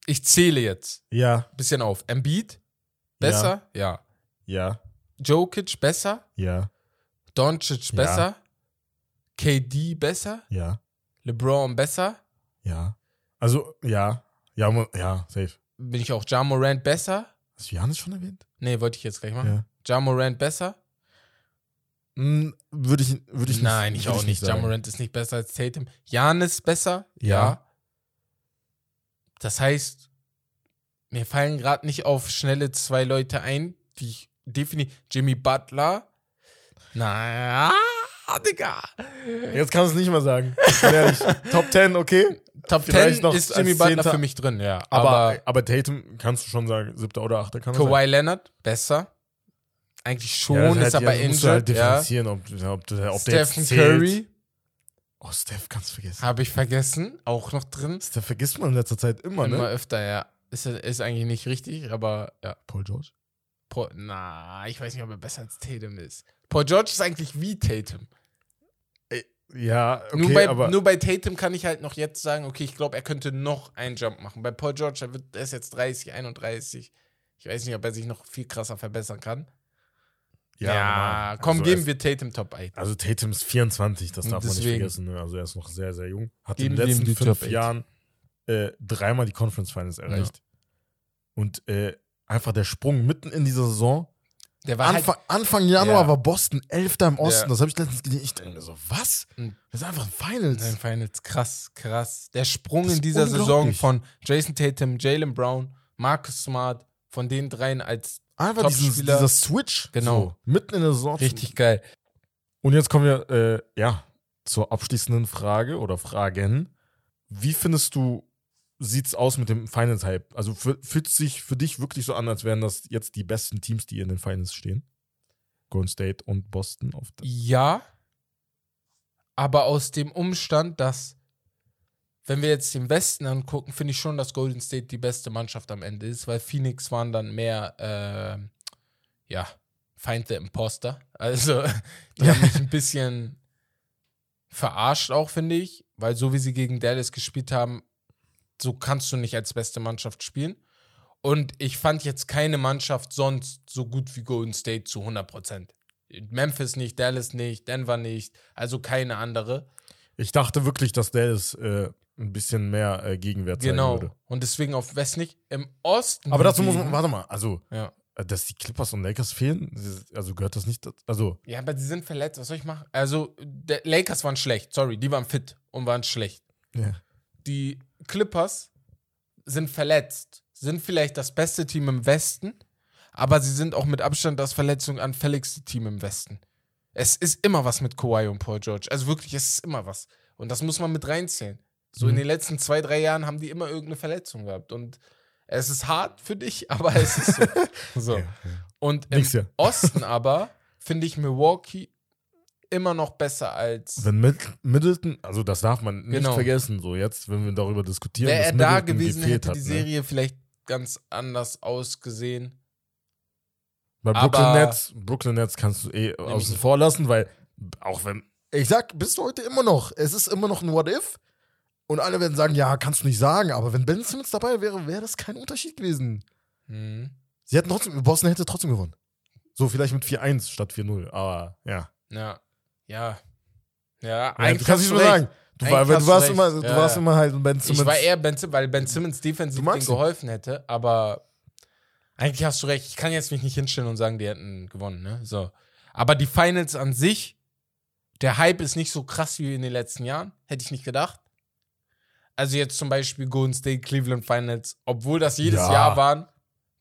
Ich zähle jetzt Ja, ein bisschen auf. Embiid, besser? Ja. ja, Jokic, besser? ja, Doncic, Ja. besser? KD, besser? ja, LeBron, besser? ja. Also, ja, ja, ja, safe. Bin ich auch Ja Morant, besser? Hast du Janis schon erwähnt? Nee, wollte ich jetzt gleich machen. Ja. Ja Morant, besser? Hm, Würde ich, würde ich nicht Nein, ich auch nicht. Ja sagen. Morant ist nicht besser als Tatum. Janis besser? Ja. Das heißt, mir fallen gerade nicht auf schnelle zwei Leute ein, die ich definitiv. Jimmy Butler. Naja, Digga. Jetzt kannst du es nicht mehr sagen. Ehrlich. Top 10, okay. Top Vielleicht 10 noch ist Jimmy Butler Zehnter. für mich drin, ja. Aber, Aber, aber, Tatum kannst du schon sagen, siebter oder achter kann. Kawhi Leonard besser. Eigentlich schon, Ja, ist halt- aber ja, musst du halt injured. ja. differenzieren, ob, ob, ob Stephen. Curry Oh, Steph kannst du vergessen. habe ich vergessen, auch noch drin. Steph vergisst man in letzter Zeit immer, Immer ne? öfter, ja. Ist, ist eigentlich nicht richtig, aber ja. Paul George. Paul, na, ich weiß nicht, ob er besser als Tatum ist. Paul George ist eigentlich wie Tatum. Ja, okay, nur, bei, aber nur bei Tatum kann ich halt noch jetzt sagen, okay, ich glaube, er könnte noch einen Jump machen. Bei Paul George, er, wird, er ist jetzt 30, 31. Ich weiß nicht, ob er sich noch viel krasser verbessern kann. Ja, normal. komm, also geben wir Tatum Top 8. ist, Also Tatum ist 24, das darf man nicht deswegen- vergessen. Ne? Also er ist noch sehr, sehr jung. Hat Geben in den letzten fünf. Jahren äh, dreimal die Conference Finals erreicht. Und äh, einfach der Sprung mitten in dieser Saison. Der war Anfang, Anfang Januar Ja. war Boston Elfter im Osten. Ja. Das habe ich letztens gelesen. Ich denke so, was? Mhm. Das ist einfach halt Finals. in den Finals. Krass, krass. Der Sprung in dieser Saison von Jason Tatum, Jalen Brown, Marcus Smart, von den dreien als Einfach Topspieler. dieser Switch. Genau. So, mitten in der Saison. richtig geil. Und jetzt kommen wir, äh, ja, zur abschließenden Frage oder Fragen. Wie findest du, sieht's aus mit dem Finals-Hype? Also fü- fühlt es sich für dich wirklich so an, als wären das jetzt die besten Teams, die in den Finals stehen? Golden State und Boston auf der Ja, aber aus dem Umstand, dass, wenn wir jetzt den Westen angucken, finde ich schon, dass Golden State die beste Mannschaft am Ende ist, weil Phoenix waren dann mehr, äh, ja, Find the Imposter. Also, die haben mich ein bisschen verarscht auch, finde ich, weil so wie sie gegen Dallas gespielt haben, so kannst du nicht als beste Mannschaft spielen. Und ich fand jetzt keine Mannschaft sonst so gut wie Golden State zu 100 Prozent. Memphis nicht, Dallas nicht, Denver nicht, also keine andere. Ich dachte wirklich, dass Dallas äh, ein bisschen mehr äh, Gegenwert zeigen Genau. würde. Und deswegen auf West nicht. Im Osten. Aber dazu muss man, warte mal, also, Ja. äh, dass die Clippers und Lakers fehlen, also gehört das nicht, also, ja, aber sie sind verletzt. Was soll ich machen? Also, Lakers waren schlecht. Sorry, die waren fit und waren schlecht. ja. Die Clippers sind verletzt. Sind vielleicht das beste Team im Westen, aber sie sind auch mit Abstand das verletzungsanfälligste Team im Westen. Es ist immer was mit Kawhi und Paul George. Also wirklich, es ist immer was. Und das muss man mit reinzählen. So in Mhm. den letzten zwei, drei Jahren haben die immer irgendeine Verletzung gehabt. Und es ist hart für dich, aber es ist so. so. Ja. Und im Nächstes Jahr. Osten aber finde ich Milwaukee immer noch besser als. Wenn Mid Middleton, also das darf man nicht Genau. vergessen, so jetzt, wenn wir darüber diskutieren, Wäre er da Middleton gewesen, hätte hat, die ne? Serie vielleicht ganz anders ausgesehen. Bei Brooklyn Nets, Brooklyn Nets kannst du eh außen vor lassen, weil auch wenn, ich sag bis heute immer noch, es ist immer noch ein What-If und alle werden sagen, ja, kannst du nicht sagen, aber wenn Ben Simmons dabei wäre, wäre das kein Unterschied gewesen. Mhm. Sie hätten trotzdem, Boston hätte trotzdem gewonnen. So vielleicht mit 4-1 statt 4-0, aber ja. Ja. Ja. Ja, ja eigentlich du kannst nicht du mehr recht. sagen. Du, war, du, warst recht. immer, du Ja, warst ja. immer halt Ben Simmons. Ich war eher Ben Simmons, weil Ben Simmons defensiv denen geholfen hätte, aber eigentlich hast du recht. Ich kann jetzt mich nicht hinstellen und sagen, die hätten gewonnen, ne? So. Aber die Finals an sich, der Hype ist nicht so krass wie in den letzten Jahren. Hätte ich nicht gedacht. Also jetzt zum Beispiel Golden State, Cleveland Finals, obwohl das jedes Ja. Jahr waren,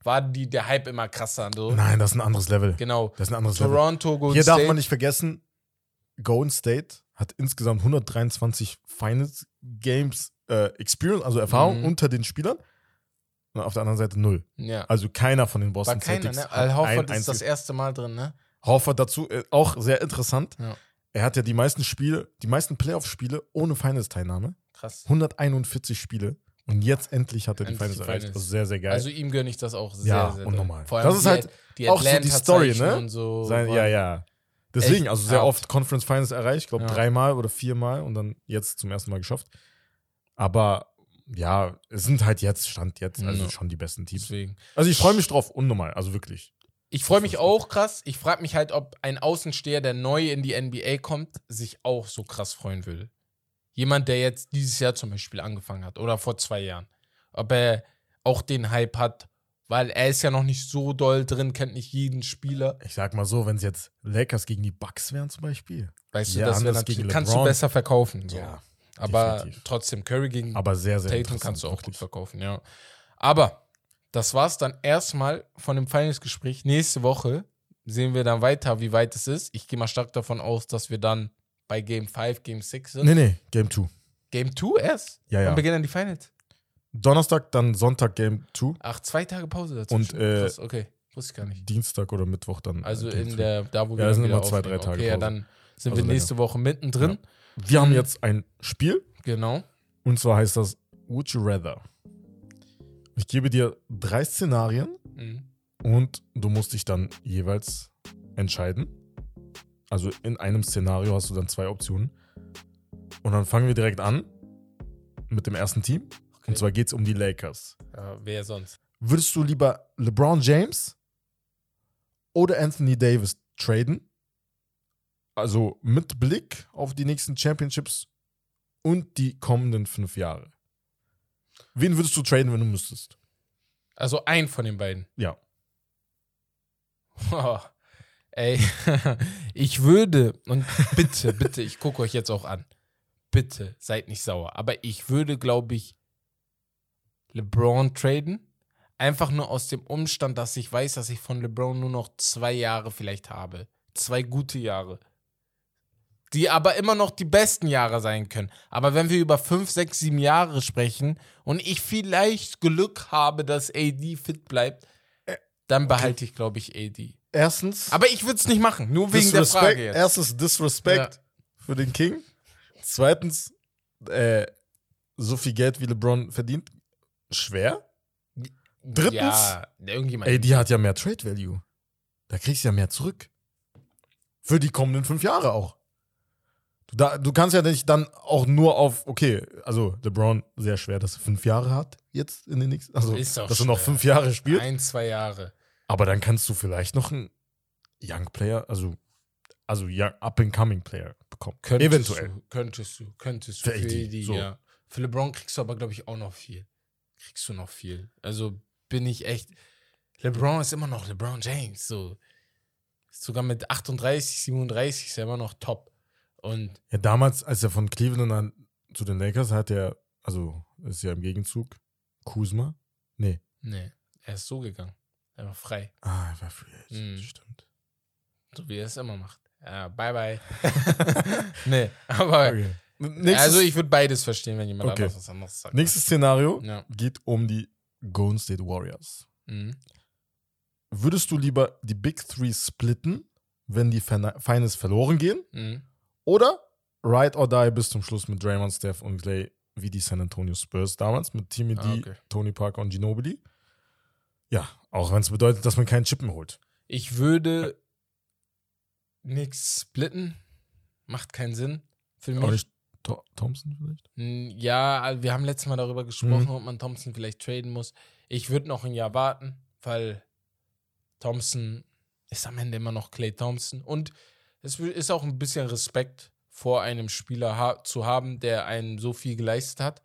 war die, der Hype immer krasser. So. Nein, das ist ein anderes Level. Genau. Das ist ein anderes Level. Toronto, Golden Hier State. darf man nicht vergessen, Golden State hat insgesamt 123 Finals Games äh, Experience, also Erfahrung Mhm. unter den Spielern. Und auf der anderen Seite null. ja. Also keiner von den War Boston keiner, Celtics ne? Al Horford ist das erste Mal drin, ne? Horford dazu äh, auch sehr interessant. Ja. Er hat ja die meisten Spiele, die meisten Playoff-Spiele ohne Finals-Teilnahme. Krass. 141 Spiele. Und jetzt endlich hat er die Endlich Finals die erreicht. Finals. Also sehr, sehr geil. Also ihm gönne ich das auch sehr, Ja, sehr unnormal. doll. Vor allem Das ist die- halt die auch so die Story, ne? Und so Sein, ja, ja. Deswegen, also sehr hart. oft Conference Finals erreicht, ich glaube Ja. dreimal oder viermal und dann jetzt zum ersten Mal geschafft. Aber ja, es sind halt jetzt, Stand jetzt, also Ja. schon die besten Teams. Deswegen. Also ich freue mich drauf, unnormal, also wirklich. Ich freue mich auch krass. Ich frage mich halt, ob ein Außensteher, der neu in die NBA kommt, sich auch so krass freuen will. Jemand, der jetzt dieses Jahr zum Beispiel angefangen hat oder vor zwei Jahren. Ob er auch den Hype hat, weil er ist ja noch nicht so doll drin, kennt nicht jeden Spieler. Ich sag mal so, wenn es jetzt Lakers gegen die Bucks wären zum Beispiel. Weißt du, Ja, das wäre natürlich, kannst du besser verkaufen. So. Ja, Aber definitiv. trotzdem, Curry gegen aber sehr, sehr Tatum kannst du auch gut wirklich. verkaufen, ja. Aber das war's dann erstmal von dem Finals-Gespräch. Nächste Woche sehen wir dann weiter, wie weit es ist. Ich gehe mal stark davon aus, dass wir dann bei Game 5, Game 6 sind. Nee, nee, Game 2. Game 2 erst? Ja, ja. Dann beginnen dann die Finals. Donnerstag, dann Sonntag Game 2. Ach, zwei Tage Pause dazwischen. Und, äh, Krass, okay, wusste ich gar nicht. Dienstag oder Mittwoch dann. Also äh, Game in two. der, da wo Ja, wir dann sind immer zwei, drei. Tage Okay, ja, Pause. dann sind Also wir nächste Woche mittendrin. Wir haben Mhm. jetzt ein Spiel Genau. und zwar heißt das Would You Rather. Ich gebe dir drei Szenarien Mhm. und du musst dich dann jeweils entscheiden. Also in einem Szenario hast du dann zwei Optionen. Und dann fangen wir direkt an mit dem ersten Team. Okay. Und zwar geht es um die Lakers. Ja, wer sonst? Würdest du lieber LeBron James oder Anthony Davis traden? Also mit Blick auf die nächsten Championships und die kommenden fünf Jahre. Wen würdest du traden, wenn du müsstest? Also ein von den beiden. Ja. Ey, ich würde, und bitte, bitte, ich gucke euch jetzt auch an. Bitte, seid nicht sauer. Aber ich würde, glaube ich, LeBron traden. Einfach nur aus dem Umstand, dass ich weiß, dass ich von LeBron nur noch zwei Jahre vielleicht habe. Zwei gute Jahre. Die aber immer noch die besten Jahre sein können. Aber wenn wir über fünf, sechs, sieben Jahre sprechen und ich vielleicht Glück habe, dass AD fit bleibt, dann behalte ich, glaube ich, AD. Erstens. Aber ich würde es nicht machen, nur wegen der. Frage jetzt. Erstens Disrespect für den King. Zweitens, äh, so viel Geld wie LeBron verdient, schwer. Drittens, Ja, irgendjemand. ey, die hat ja mehr Trade Value. Da kriegst du ja mehr zurück. Für die kommenden fünf Jahre auch. Du, da, du kannst ja nicht dann auch nur auf, okay, also LeBron sehr schwer, dass er fünf Jahre hat jetzt in den nächsten, also dass er noch schwer. fünf Jahre spielt. Ein, zwei Jahre. Aber dann kannst du vielleicht noch einen Young Player, also, also young, Up-and-Coming Player bekommen. Könntest Eventuell. Du, könntest du, könntest du. Für Für, AD, so. ja. Für LeBron kriegst du aber, glaube ich, auch noch viel. Kriegst du noch viel. Also bin ich echt. LeBron ist immer noch LeBron James. So. Sogar mit 38, 37 ist er immer noch top. Und Ja, damals, als er von Cleveland an, zu den Lakers hat er, also ist ja im Gegenzug, Kuzma. Nee. nee, er ist so gegangen. War frei. Ah, war Free Agent, Mhm. stimmt. So wie er es immer macht. Ja, bye bye. nee, aber. Okay. Nächstes, also ich würde beides verstehen, wenn jemand Okay. anderes was anderes sagt. nächstes Szenario Ja. geht um die Golden State Warriors. Mhm. Würdest du lieber die Big Three splitten, wenn die Fina- Finals verloren gehen? Mhm. Oder Ride or Die bis zum Schluss mit Draymond, Steph und Clay, wie die San Antonio Spurs damals mit Timmy D, Ah, okay. Tony Parker und Ginobili? Ja, auch wenn es bedeutet, dass man keinen Chip mehr holt. Ich würde nichts splitten. Macht keinen Sinn. Für mich. Auch nicht Tho- Thompson vielleicht? Ja, wir haben letztes Mal darüber gesprochen, Mhm. ob man Thompson vielleicht traden muss. Ich würde noch ein Jahr warten, weil Thompson ist am Ende immer noch Clay Thompson. Und es ist auch ein bisschen Respekt vor einem Spieler ha zu haben, der einen so viel geleistet hat.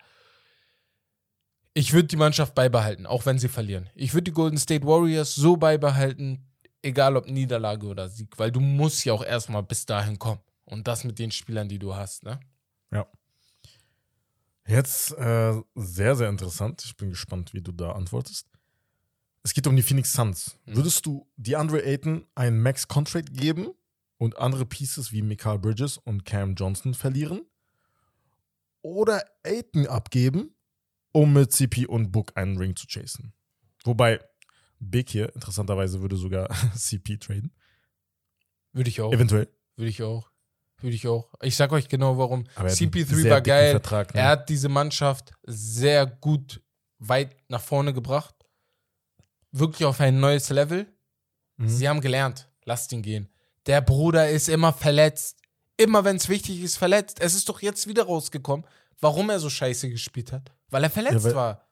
Ich würde die Mannschaft beibehalten, auch wenn sie verlieren. Ich würde die Golden State Warriors so beibehalten, egal ob Niederlage oder Sieg, weil du musst ja auch erstmal bis dahin kommen. Und das mit den Spielern, die du hast, ne? Ja. Jetzt äh, sehr, sehr interessant. Ich bin gespannt, wie du da antwortest. Es geht um die Phoenix Suns. Mhm. Würdest du DeAndre Ayton einen Max-Contract geben und andere Pieces wie Mikael Bridges und Cam Johnson verlieren? Oder Ayton abgeben, um mit CP und Book einen Ring zu chasen? Wobei Big hier interessanterweise würde sogar CP traden. Würde ich auch. Eventuell. Würde ich auch. Würde ich auch. Ich sag euch genau warum. Aber er hat einen CP3 sehr war geil. Vertrag, ne? Er hat diese Mannschaft sehr gut weit nach vorne gebracht. Wirklich auf ein neues Level. Mhm. Sie haben gelernt. Lasst ihn gehen. Der Bruder ist immer verletzt. Immer wenn es wichtig ist, verletzt. Es ist doch jetzt wieder rausgekommen, warum er so scheiße gespielt hat. Weil er verletzt weil- war.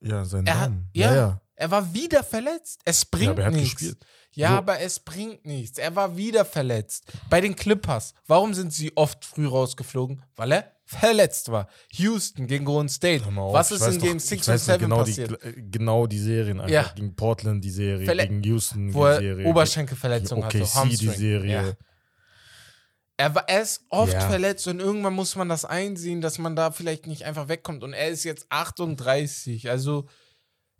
Ja, sein Er hat, Namen. ja, er war wieder verletzt. Es bringt Ja, aber er hat nichts. gespielt. Ja, So. aber es bringt nichts. Er war wieder verletzt. Bei den Clippers, warum sind sie oft früh rausgeflogen? Weil er verletzt war. Houston gegen Golden State. Auf, Was ist in doch- Game ich 6 weiß und noch 7 genau passiert? Die, äh, genau die Serien einfach. Ja. Gegen Portland die Serie, Verle- gegen Houston Wo die er Serie. Oberschenkelverletzung hatte. OKC die Serie. Ja. Er, war, er ist oft Ja. verletzt und irgendwann muss man das einsehen, dass man da vielleicht nicht einfach wegkommt. Und er ist jetzt 38. Also,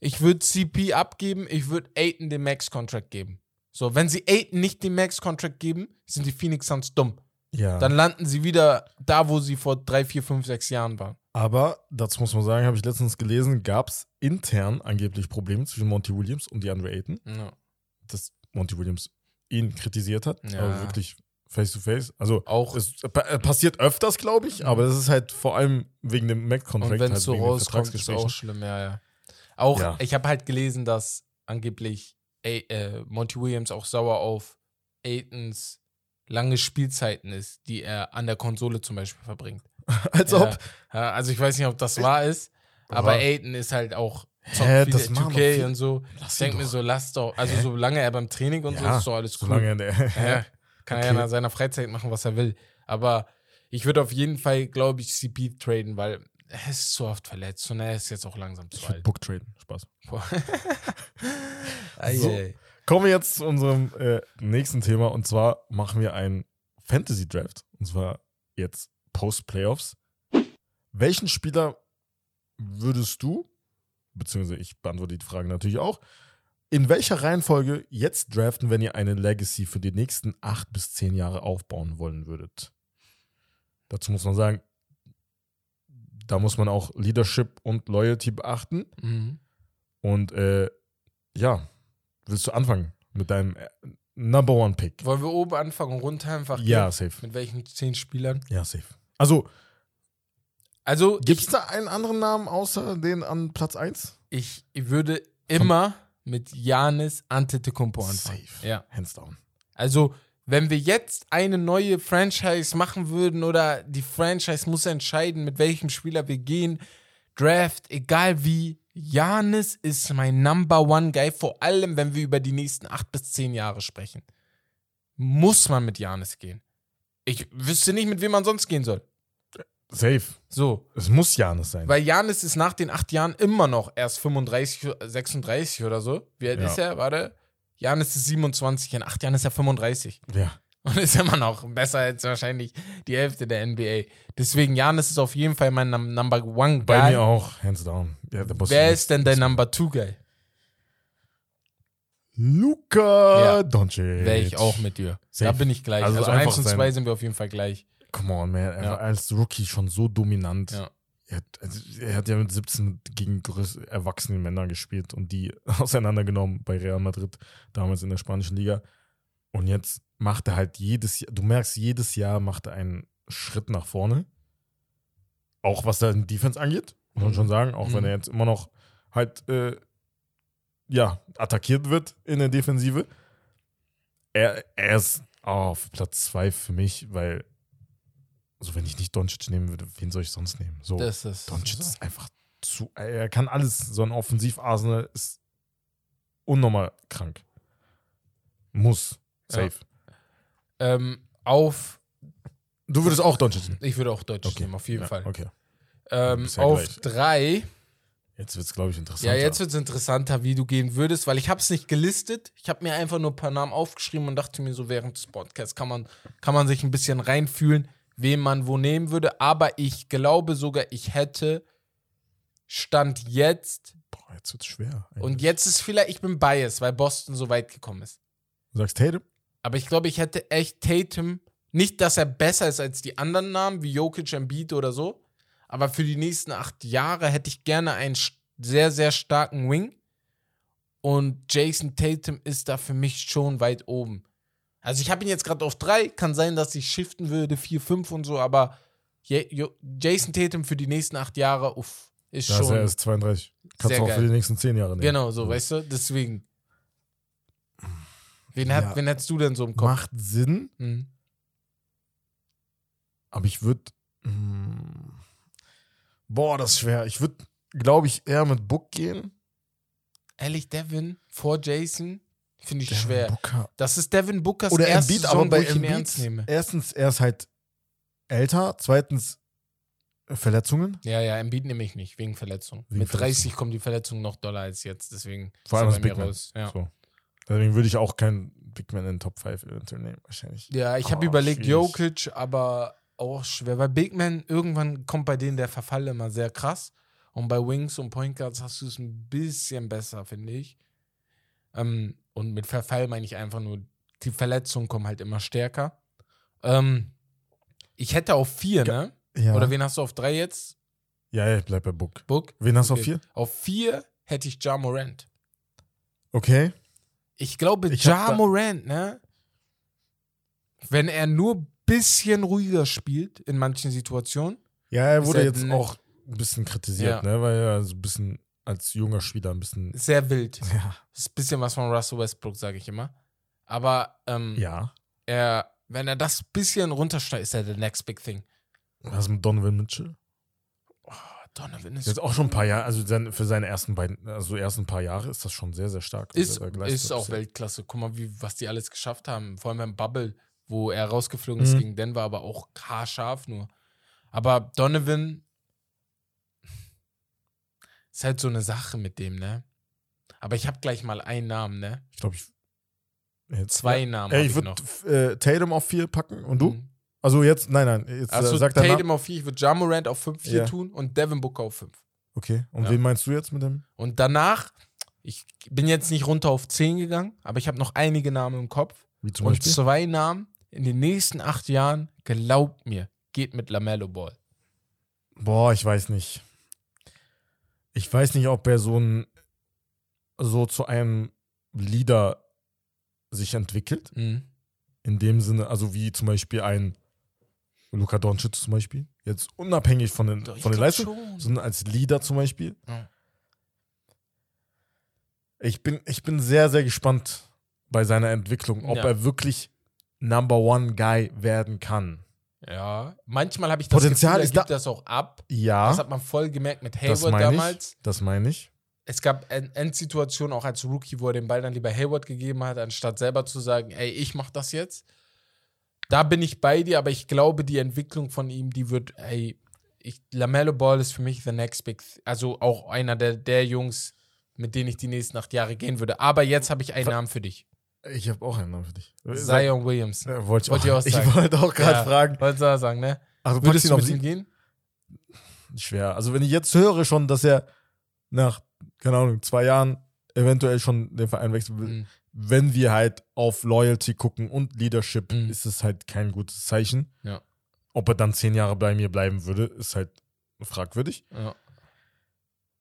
ich würde CP abgeben, ich würde Aiton den Max-Contract geben. So, wenn sie Aiton nicht den Max-Contract geben, sind die Phoenix Suns dumm. Ja. Dann landen sie wieder da, wo sie vor drei, vier, fünf, sechs Jahren waren. Aber dazu muss man sagen, habe ich letztens gelesen, gab es intern angeblich Probleme zwischen Monty Williams und DeAndre Ayton, Ja. dass Monty Williams ihn kritisiert hat. Ja. Aber wirklich face to face. Also Auch es äh, passiert öfters, glaube ich, aber es ist halt vor allem wegen dem Mac-Contract. und wenn halt es so wegen den rauskommt, ist auch schlimm, ja, ja. Auch, Ja. ich habe halt gelesen, dass angeblich ey, äh, Monty Williams auch sauer auf Aitons lange Spielzeiten ist, die er an der Konsole zum Beispiel verbringt. Als ob. Ja, also ich weiß nicht, ob das wahr ist, aber Aiton ist halt auch Hä, viele das machen doch 2K viele- und so. Lass Ich denke mir so, lass doch, also solange er beim Training und so Ja, ist doch alles cool. Solange der. Ja, kann er ja Okay. in seiner Freizeit machen, was er will. Aber ich würde auf jeden Fall, glaube ich, CP traden, weil er ist zu oft verletzt und er ist jetzt auch langsam zu Ich alt. Book traden. Spaß. So. Kommen wir jetzt zu unserem äh, nächsten Thema und zwar machen wir einen Fantasy Draft und zwar jetzt Post-Playoffs. Welchen Spieler würdest du, beziehungsweise ich beantworte die Frage natürlich auch, in welcher Reihenfolge jetzt draften, wenn ihr eine Legacy für die nächsten acht bis zehn Jahre aufbauen wollen würdet? Dazu muss man sagen, da muss man auch Leadership und Loyalty beachten. Mhm. Und äh, ja, willst du anfangen mit deinem äh, Number One Pick? Wollen wir oben anfangen und runter einfach? Ja, gehen? safe. Mit welchen zehn Spielern? Ja, safe. Also, Also, gibt es da einen anderen Namen außer den an Platz 1? ich, ich würde immer mit Janis Antetokounmpo anfangen. Safe. Ja. Hands down. Also, wenn wir jetzt eine neue Franchise machen würden oder die Franchise muss entscheiden, mit welchem Spieler wir gehen, Draft, egal wie, Janis ist mein Number One Guy, vor allem wenn wir über die nächsten acht bis zehn Jahre sprechen. Muss man mit Janis gehen. Ich wüsste nicht, mit wem man sonst gehen soll. Safe. So, Es muss Janis sein. weil Janis ist nach den acht Jahren immer noch erst 35, 36 oder so. Wie alt Ja. ist er? Warte. Janis ist 27, in acht Jahren ist er 35. ja. Und ist immer noch besser als wahrscheinlich die Hälfte der NBA. Deswegen, Janis ist auf jeden Fall mein Num Number One Guy. Bei mir auch. Hands down. Ja, Wer ist denn der Number Two Guy? Luca Ja. Doncic. Wäre ich auch mit dir. Safe. Da bin ich gleich. Also Also, eins und zwei sind wir auf jeden Fall gleich. Come on, man. Er Ja. war als Rookie schon so dominant. Ja. Er, hat, also er hat ja mit 17 gegen erwachsene Männer gespielt und die auseinandergenommen bei Real Madrid, damals in der spanischen Liga. Und jetzt macht er halt jedes Jahr, du merkst, jedes Jahr macht er einen Schritt nach vorne. Auch was da Defense angeht, muss man Mhm. schon sagen. Auch wenn Mhm. er jetzt immer noch halt, äh, ja, attackiert wird in der Defensive. Er, er ist auf Platz zwei für mich, weil, also wenn ich nicht Doncic nehmen würde, wen soll ich sonst nehmen? So, Das ist. Doncic ist einfach zu, er kann alles. So ein Offensivarsenal ist unnormal krank. Muss. Safe. Ähm, auf. Du würdest auch Doncic nehmen. Ich würde auch Deutsch Okay. nehmen, auf jeden Ja, Fall. Okay. Ähm, ja auf gleich. drei. Jetzt wird es, glaube ich, interessant. Ja, jetzt wird es interessanter, wie du gehen würdest, weil ich habe es nicht gelistet. Ich habe mir einfach nur ein paar Namen aufgeschrieben und dachte mir so, während des Podcasts kann man, kann man sich ein bisschen reinfühlen, wen man wo nehmen würde. Aber ich glaube sogar, ich hätte Stand jetzt Boah, jetzt wird es schwer. und jetzt ist vielleicht, ich bin biased, weil Boston so weit gekommen ist. Du sagst Tatum? Aber ich glaube, ich hätte echt Tatum, nicht, dass er besser ist als die anderen Namen, wie Jokic, Embiid oder so, aber für die nächsten acht Jahre hätte ich gerne einen sehr, sehr starken Wing. Und Jason Tatum ist da für mich schon weit oben. Also ich habe ihn jetzt gerade auf drei, kann sein, dass ich shiften würde, vier, fünf und so, aber Jason Tatum für die nächsten acht Jahre, uff, ist Da ist schon. er erst 32. Kannst du auch geil. für die nächsten zehn Jahre nehmen. Genau, so, weißt du? Deswegen. Wen, Ja. hat, wen hättest du denn so im Kopf? Macht Sinn, Hm. aber ich würde. Boah, das ist schwer. Ich würde, glaube ich, eher mit Book gehen. Ehrlich, Devin vor Jason finde ich Devin schwer. Booker. Das ist Devin Bookers Oder erste Embiid, Saison, aber bei Embiid, ernst nehme. erstens, er ist halt älter. Zweitens, äh, Verletzungen. Ja, ja, Embiid nehme ich nicht, wegen Verletzung. Wegen Mit 30 Verletzung. kommen die Verletzungen noch doller als jetzt, deswegen Vor allem bei Big Man. raus. Ja, So. Deswegen würde ich auch keinen Big Man in den Top 5 eventuell nehmen, wahrscheinlich. ja ich habe Oh, überlegt, schwierig. Jokic, aber auch schwer, weil Big Man, irgendwann kommt bei denen der Verfall immer sehr krass. Und bei Wings und Point Guards hast du es ein bisschen besser, finde ich. Ähm, und mit Verfall meine ich einfach nur, die Verletzungen kommen halt immer stärker. Ähm, ich hätte auf vier, ne? Ja. Oder wen hast du auf drei jetzt? ja, ja, ich bleib bei Book. Book? Wen hast du Okay. auf vier? Auf vier hätte ich Ja Morant. Okay. Ich glaube, Ich Ja Morant, ne? Wenn er nur ein bisschen ruhiger spielt in manchen Situationen. Ja, er wurde jetzt auch ein bisschen kritisiert, Ja. ne? Weil er so ein bisschen als junger Spieler ein bisschen. Sehr wild. Ja. Ist ein bisschen was von Russell Westbrook, sage ich immer. Aber ähm, ja. er, wenn er das bisschen runtersteigt, ist er the next big thing. Was mit Donovan Mitchell? Oh, Donovan ist, Jetzt auch schon ein paar Jahre, also für seine ersten beiden, also ersten paar Jahre ist das schon sehr, sehr stark. was ist, ist auch. Weltklasse. Guck mal, wie, was die alles geschafft haben. Vor allem beim Bubble, wo er rausgeflogen ist Mhm. gegen Denver, aber auch haarscharf nur. Aber Donovan, Ist halt so eine Sache mit dem, ne? Aber ich habe gleich mal einen Namen, ne? Ich glaube, ich. Jetzt, Zwei ja. Namen Ey, ich würde äh, Tatum auf vier packen und du? Mhm. Also jetzt, nein, nein, jetzt Also äh, sag. Tatum auf 4, ich würde Jamorant auf 5 4 Ja. tun und Devin Booker auf 5. Okay, und Ja. wen meinst du jetzt mit dem? Und danach, ich bin jetzt nicht runter auf 10 gegangen, aber ich habe noch einige Namen im Kopf. Wie zum und Beispiel? zwei Namen in den nächsten acht Jahren, glaubt mir, geht mit Lamello Ball. Boah, ich weiß nicht. Ich weiß nicht, ob er so ein so zu einem Leader sich entwickelt. Mhm. In dem Sinne, also wie zum Beispiel ein Luka Doncic zum Beispiel. Jetzt unabhängig von den, Doch, von den Leistungen, sondern als Leader zum Beispiel. Ja. Ich bin, ich bin sehr, sehr gespannt bei seiner Entwicklung, ob Ja. er wirklich Number One Guy werden kann. Ja, manchmal habe ich das Potenzial Gefühl, ist gibt da- das auch ab. Ja, Das hat man voll gemerkt mit das Hayward meine damals. ich. Das meine ich. Es gab End- Endsituationen auch als Rookie, wo er den Ball dann lieber Hayward gegeben hat, anstatt selber zu sagen, ey, ich mach das jetzt. Da bin ich bei dir, aber ich glaube, die Entwicklung von ihm, die wird, ey, ich, Lamello Ball ist für mich the next big, also auch einer der, der Jungs, mit denen ich die nächsten acht Jahre gehen würde. Aber jetzt habe ich einen Namen für dich. Ich habe auch einen Namen für dich. Zion Williams. Ja, wollte ich, Wollte ich auch, auch ich sagen. wollte auch gerade Ja, fragen. Wolltest du auch sagen, ne? Ach, du Würdest du auf mit ihm gehen? Schwer. Also wenn ich jetzt höre schon, dass er nach, keine Ahnung, zwei Jahren eventuell schon den Verein wechseln will, Mhm. wenn wir halt auf Loyalty gucken und Leadership, Mhm. ist es halt kein gutes Zeichen. Ja. Ob er dann zehn Jahre bei mir bleiben würde, ist halt fragwürdig. Ja.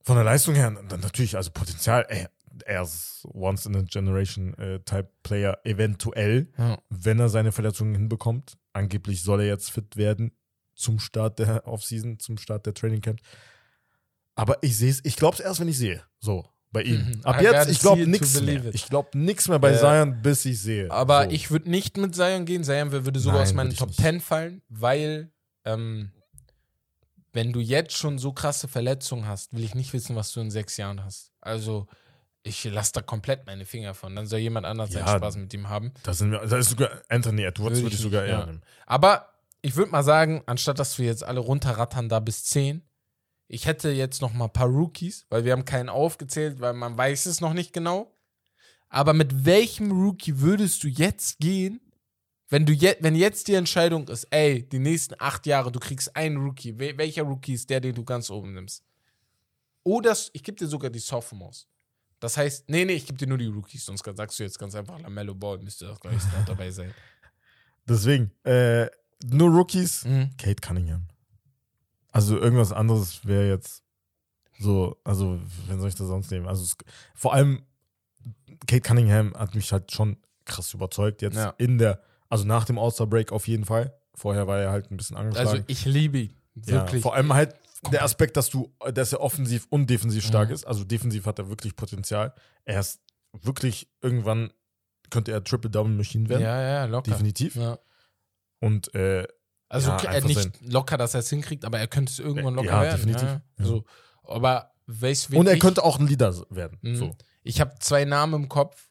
Von der Leistung her, dann natürlich, also Potenzial, ey, er ist once in a generation äh, Type Player eventuell, Ja. wenn er seine Verletzungen hinbekommt. Angeblich soll er jetzt fit werden zum Start der Offseason, zum Start der Training Camp. Aber ich sehe es, ich glaube es erst, wenn ich sehe. So, bei ihm. Mhm. Ab I jetzt, ich glaube nichts mehr. it. Ich glaube nichts mehr bei Ja. Zion, bis ich sehe. Aber so. ich würde nicht mit Zion gehen. Zion würde sogar Nein, aus meinen Top nicht. 10 fallen, weil ähm, wenn du jetzt schon so krasse Verletzungen hast, will ich nicht wissen, was du in sechs Jahren hast. Also ich lasse da komplett meine Finger von. Dann soll jemand anders seinen Ja. Spaß mit ihm haben. Da sind wir, da ist sogar Anthony Edwards, Würde würde ich sogar eher ja. nehmen. Aber ich würde mal sagen, anstatt dass wir jetzt alle runterrattern da bis 10, ich hätte jetzt noch mal ein paar Rookies, weil wir haben keinen aufgezählt, weil man weiß es noch nicht genau. Aber mit welchem Rookie würdest du jetzt gehen, wenn du jetzt, wenn jetzt die Entscheidung ist, ey, die nächsten acht Jahre, du kriegst einen Rookie, wel welcher Rookie ist der, den du ganz oben nimmst? Oder ich gebe dir sogar die Sophomores. Das heißt, nee, nee, ich gebe dir nur die Rookies, sonst sagst du jetzt ganz einfach, Lamello Ball müsste doch gleich noch dabei sein. Deswegen, äh, nur Rookies, Mhm. Kate Cunningham. Also irgendwas anderes wäre jetzt so, also, wen soll ich da sonst nehmen? Also es, vor allem, Kate Cunningham hat mich halt schon krass überzeugt. Jetzt Ja. in der, also nach dem All-Star-Break auf jeden Fall. Vorher war er halt ein bisschen angeschlagen. Also ich liebe ihn. Ja, Wirklich. vor allem halt der. Aspekt, dass du, dass er offensiv und defensiv stark Mhm. ist. Also defensiv hat er wirklich Potenzial. Er ist wirklich irgendwann könnte er Triple Double Machine werden. ja, ja, locker. Definitiv. Ja. Und äh, Also Ja, k- einfach nicht locker, dass er es hinkriegt, aber er könnte es irgendwann Äh, locker ja, werden. definitiv. Ja. Ja. So. Aber weißt und er ich, könnte auch ein Leader werden. Mhm. So. Ich habe zwei Namen im Kopf.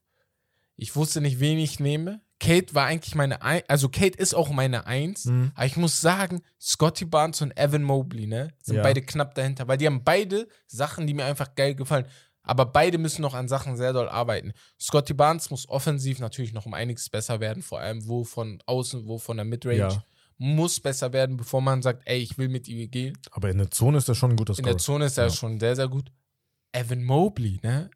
Ich wusste nicht, wen ich nehme. Kate war eigentlich meine Eins, also Kate ist auch meine Eins, Mhm. aber ich muss sagen, Scotty Barnes und Evan Mobley, ne, sind Ja. beide knapp dahinter, weil die haben beide Sachen, die mir einfach geil gefallen. Aber beide müssen noch an Sachen sehr doll arbeiten. Scotty Barnes muss offensiv natürlich noch um einiges besser werden, vor allem wo von außen, wo von der Midrange. Ja. Muss besser werden, bevor man sagt, ey, ich will mit ihm gehen. Aber in der Zone ist er schon ein guter In der Scorer. Zone ist er Ja. schon sehr, sehr gut. Evan Mobley, ne?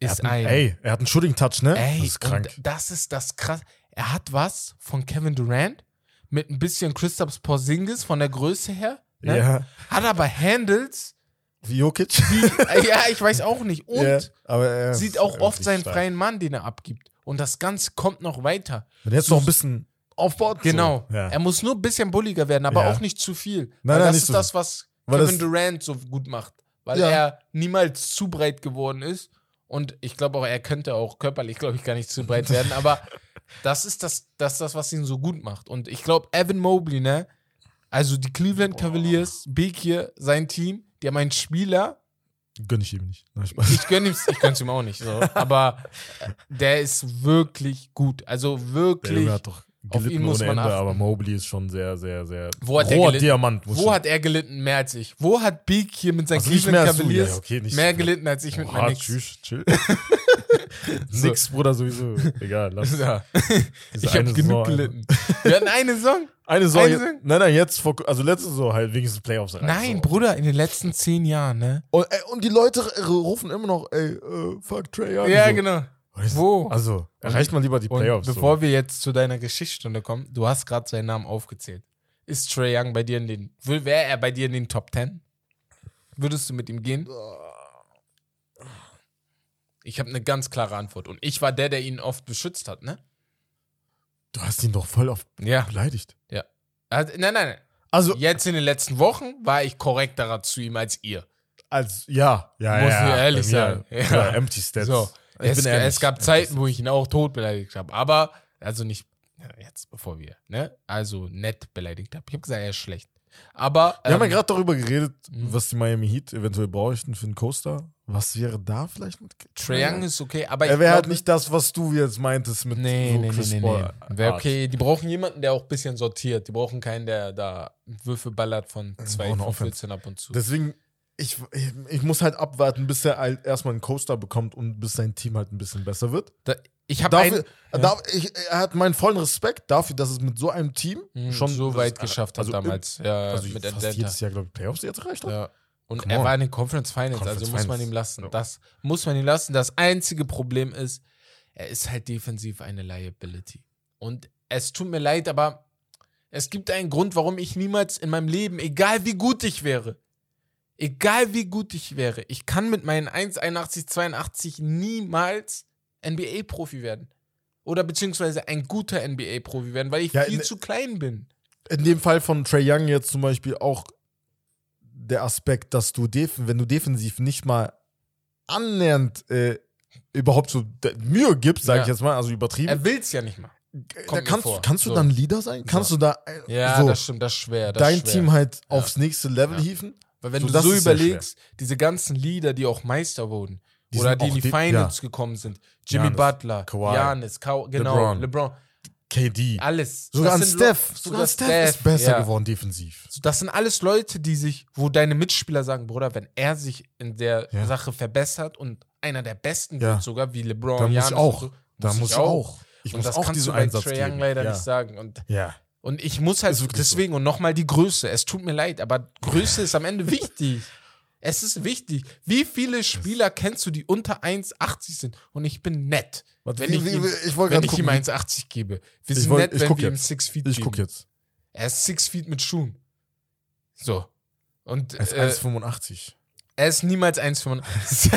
Ist einen, ein. ey, er hat einen Shooting Touch, ne? Ey, das ist krank. Und das ist das krass. Er hat was von Kevin Durant mit ein bisschen Christoph Porzingis von der Größe her. Ne? Ja, Hat aber Handles, wie Jokic. die, äh, ja, ich weiß auch nicht. Und ja, aber er sieht auch oft seinen stark. freien Mann, den er abgibt. Und das Ganze kommt noch weiter. Er jetzt noch ein bisschen aufbaut. Genau. So. Ja. Er muss nur ein bisschen bulliger werden, aber Ja. auch nicht zu viel. Nein, nein, das ist zu das, was Kevin Durant so gut macht. Weil er niemals zu breit geworden ist. Und ich glaube auch, er könnte auch körperlich, glaube ich, gar nicht zu breit werden. aber das ist das, das, das, was ihn so gut macht. Und ich glaube, Evan Mobley, ne? Also die Cleveland Cavaliers, Big hier, sein Team, die haben einen Spieler, Gönn ich ihm nicht. Nein, Spaß. ich gönne ihm, ich gönn's ihm auch nicht so, aber der ist wirklich gut. Also Der wirklich Junge hat doch Auf ihn muss man Ende, achten. aber Mobley ist schon sehr, sehr, sehr Wo hat er roher? Diamant. Wo ich- hat er gelitten mehr als ich? Wo hat Beak hier mit seinen Also Cleveland Cavaliers ja, okay, mehr gelitten als ich mit Boah, meinen Knicks? tschüss, chill. Nix, Bruder, sowieso. Egal, lass Ja. Ich habe genug gelitten. Wir hatten eine Saison. Eine Saison, Eine Saison? nein, nein, jetzt, vor, also letzte Saison halt wenigstens Playoffs. erreicht, Nein, so. Bruder, in den letzten zehn Jahren, ne? Und, ey, und die Leute rufen immer noch, ey, äh, fuck Trey Young. Ja, so. genau. Weißt Wo? Also, erreicht man lieber die Und Playoffs. bevor wir jetzt zu deiner Geschichtsstunde kommen, du hast gerade seinen Namen aufgezählt. Ist Trey Young bei dir in den, wäre er bei dir in den Top 10? Würdest du mit ihm gehen? Ich habe eine ganz klare Antwort. Und ich war der, der ihn oft beschützt hat, ne? so. Du hast ihn doch voll oft Ja. beleidigt. ja. Also, nein, nein, nein. Also, Jetzt in den letzten Wochen war ich korrekterer zu ihm als ihr. als, ja, ja, Muss ja. ich ehrlich sagen. Ja. Ja. Empty Stats. So. Ich Es, bin ehrlich. es gab Zeiten, wo ich ihn auch tot beleidigt habe. Aber, also nicht jetzt, bevor wir, ne? Also nett beleidigt habe. Ich habe gesagt, er ist schlecht. Aber. Wir haben ja ähm, gerade darüber geredet, Mhm. was die Miami Heat eventuell bräuchten für einen Coaster. Was wäre da vielleicht mit Trae Young ist okay, aber Er wäre halt nicht das, was du jetzt meintest mit Nee, so nee, Chris nee, nee, nee. Wäre Art. okay. Die brauchen jemanden, der auch ein bisschen sortiert. Die brauchen keinen, der da Würfel ballert von 2 brauchen von Offense. 14 ab und zu. Deswegen, ich, ich, ich muss halt abwarten, bis er halt erstmal einen Coaster bekommt und bis sein Team halt ein bisschen besser wird. Da, ich habe da, ich, er hat meinen vollen Respekt dafür, dass es mit so einem Team mh, schon so weit geschafft hat also damals. Ja, Also mit fast Atlanta. jedes Jahr, glaube ich, Playoffs jetzt erreicht hat. Ja. Und Come er on. war in den Conference Finals, Conference also muss man Finals. ihm lassen. Ja. Das muss man ihm lassen. Das einzige Problem ist, er ist halt defensiv eine Liability. Und es tut mir leid, aber es gibt einen Grund, warum ich niemals in meinem Leben, egal wie gut ich wäre, egal wie gut ich wäre, ich kann mit meinen 1,81, 82 niemals NBA-Profi werden. Oder beziehungsweise ein guter NBA-Profi werden, weil ich Ja, viel zu klein bin. In dem Fall von Trey Young jetzt zum Beispiel auch der Aspekt, dass du, wenn du defensiv nicht mal annähernd äh, überhaupt so Mühe gibst, sage Ja. ich jetzt mal, also übertrieben, Er will es ja nicht mal. da kommt kannst, kannst du So. dann Leader sein? Kannst du da äh, Ja, so das stimmt, das ist schwer. Das dein schwer. Team halt aufs nächste Level Ja. hieven? Weil wenn So, du so überlegst, diese ganzen Leader, die auch Meister wurden, Die oder die in die die- Finals gekommen sind, Jimmy Giannis, Butler, Kawhi, Giannis, Kau genau, LeBron. LeBron, KD. alles. Sogar Steph. Sogar Steph, ist besser ja. geworden defensiv. Das sind alles Leute, die sich, wo deine Mitspieler sagen, Bruder, wenn er sich in der Ja. Sache verbessert und einer der Besten Ja. wird, sogar wie LeBron, Da muss Giannis ich auch. so, Da muss ich auch. Ich und muss das auch kannst diesen du bei Einsatz Trae Young leider ja. nicht sagen. Und Ja. Und ich muss halt deswegen und nochmal die Größe. Es tut mir leid, aber Größe ist am Ende wichtig. Es ist wichtig. Wie viele Spieler kennst du, die unter 1,80 sind? Und ich bin nett. Warte, Wenn wie- ich ihm, ich wenn ich ihm gucken. 1,80 gebe. Wir Ich sind wollt- nett, ich wenn wir ihm jetzt. 6 Feet Ich geben. guck jetzt. Er ist 6 Feet mit Schuhen. So. Und Er ist äh, 1,85. er ist niemals 1,85.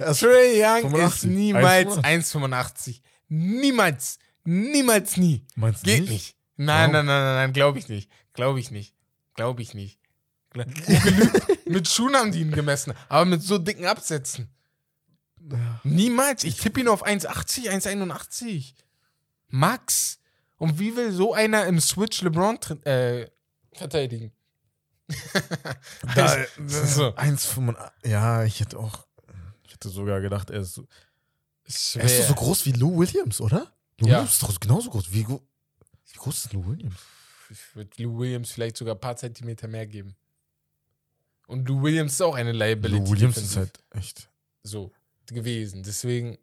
Er ist Trey Young 85. ist niemals 1,85. 1,85. Niemals. Niemals nie. Meinst du Geht nicht? nicht. Nein, nein, nein, nein, nein, glaube ich nicht. Glaube ich nicht. Glaube ich nicht. Mit Schuhen haben die ihn gemessen, aber mit so dicken Absätzen. Niemals. Ich tippe ihn auf 1,80, 1,81. Max. Und wie will so einer im Switch LeBron äh, verteidigen? Da, So. 1,85. Ja, ich hätte auch. Ich hätte sogar gedacht, er ist, so- er ist so groß wie Lou Williams, oder? Lou Ja. Williams ist doch genauso groß. Wie, wie groß ist Lou Williams? Ich würde Lou Williams vielleicht sogar ein paar Zentimeter mehr geben. Und Lou Williams ist auch eine Liability. Lou Williams defensiv. ist halt echt. so gewesen. Deswegen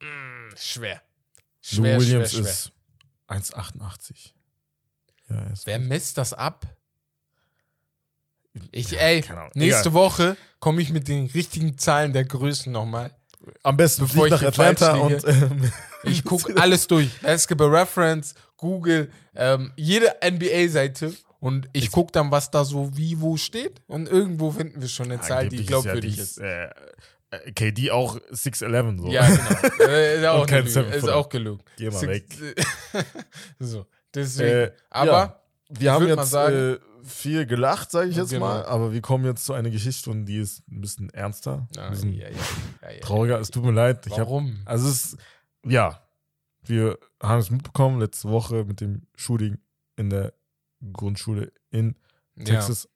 mm, schwer. Lou Schwer, Williams schwer, schwer. ist 1,88. Ja, ist Wer misst das ab? Ich, Ja, ey, nächste Egal. Woche komme ich mit den richtigen Zahlen der Größen nochmal. Am besten bevor ich nach Atlanta und. Ähm, Ich gucke alles durch. Basketball Reference, Google, ähm, jede NBA-Seite und ich gucke dann, was da so wie wo steht. Und irgendwo finden wir schon eine Zahl, die glaubwürdig ja ist. dies, Äh, äh, KD auch 6'11 so. Ja, genau. Äh, ist auch, kein Lüge. Ist auch gelogen. Geh mal Six- weg. so, deswegen. Äh, Aber ja. Wir haben jetzt sagen- äh, viel gelacht, sage ich jetzt Genau. mal, aber wir kommen jetzt zu einer Geschichte und die ist ein bisschen ernster, ein bisschen ja, ja, ja, trauriger. Es tut mir leid. Ich hab, Warum? also es ist, ja, wir haben es mitbekommen letzte Woche mit dem Shooting in der Grundschule in Texas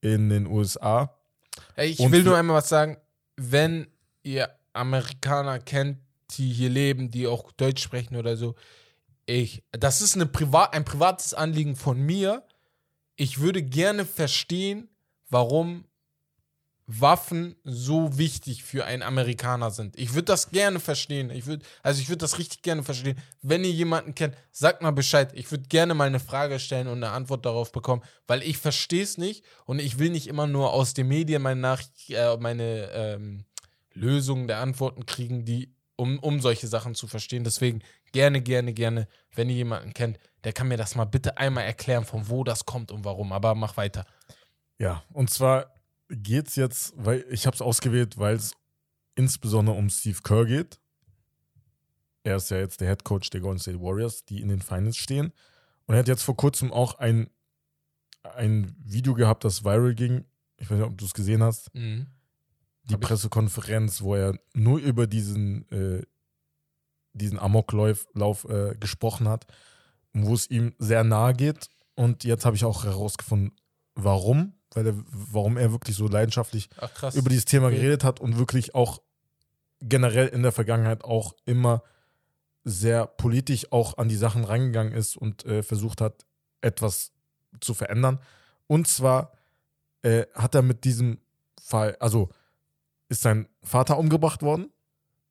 in den USA. Ey, ich Und will nur einmal was sagen. Wenn ihr Amerikaner kennt, die hier leben, die auch Deutsch sprechen oder so. Ich, das ist eine Privat, ein privates Anliegen von mir. Ich würde gerne verstehen, warum Waffen so wichtig für einen Amerikaner sind. Ich würde das gerne verstehen. Ich würde, also ich würde das richtig gerne verstehen. Wenn ihr jemanden kennt, sagt mal Bescheid. Ich würde gerne mal eine Frage stellen und eine Antwort darauf bekommen, weil ich verstehe es nicht und ich will nicht immer nur aus den Medien meine, Nachricht, äh, meine ähm, Lösungen der Antworten kriegen, die um, um solche Sachen zu verstehen. Deswegen gerne, gerne, gerne, wenn ihr jemanden kennt, der kann mir das mal bitte einmal erklären, von wo das kommt und warum. Aber mach weiter. Ja, und zwar geht es jetzt, weil ich habe es ausgewählt, weil es insbesondere um Steve Kerr geht. Er ist ja jetzt der Head Coach der Golden State Warriors, die in den Finals stehen. Und er hat jetzt vor kurzem auch ein, ein Video gehabt, das viral ging. Ich weiß nicht, ob du es gesehen hast. Mhm. Die Hab ich. Pressekonferenz, wo er nur über diesen, äh, diesen Amoklauf Lauf, äh, gesprochen hat, wo es ihm sehr nahe geht. Und jetzt habe ich auch herausgefunden, warum, weil er, warum er wirklich so leidenschaftlich Ach über dieses Thema geredet hat und wirklich auch generell in der Vergangenheit auch immer sehr politisch auch an die Sachen rangegangen ist und äh, versucht hat, etwas zu verändern. Und zwar äh, hat er mit diesem Fall, also ist sein Vater umgebracht worden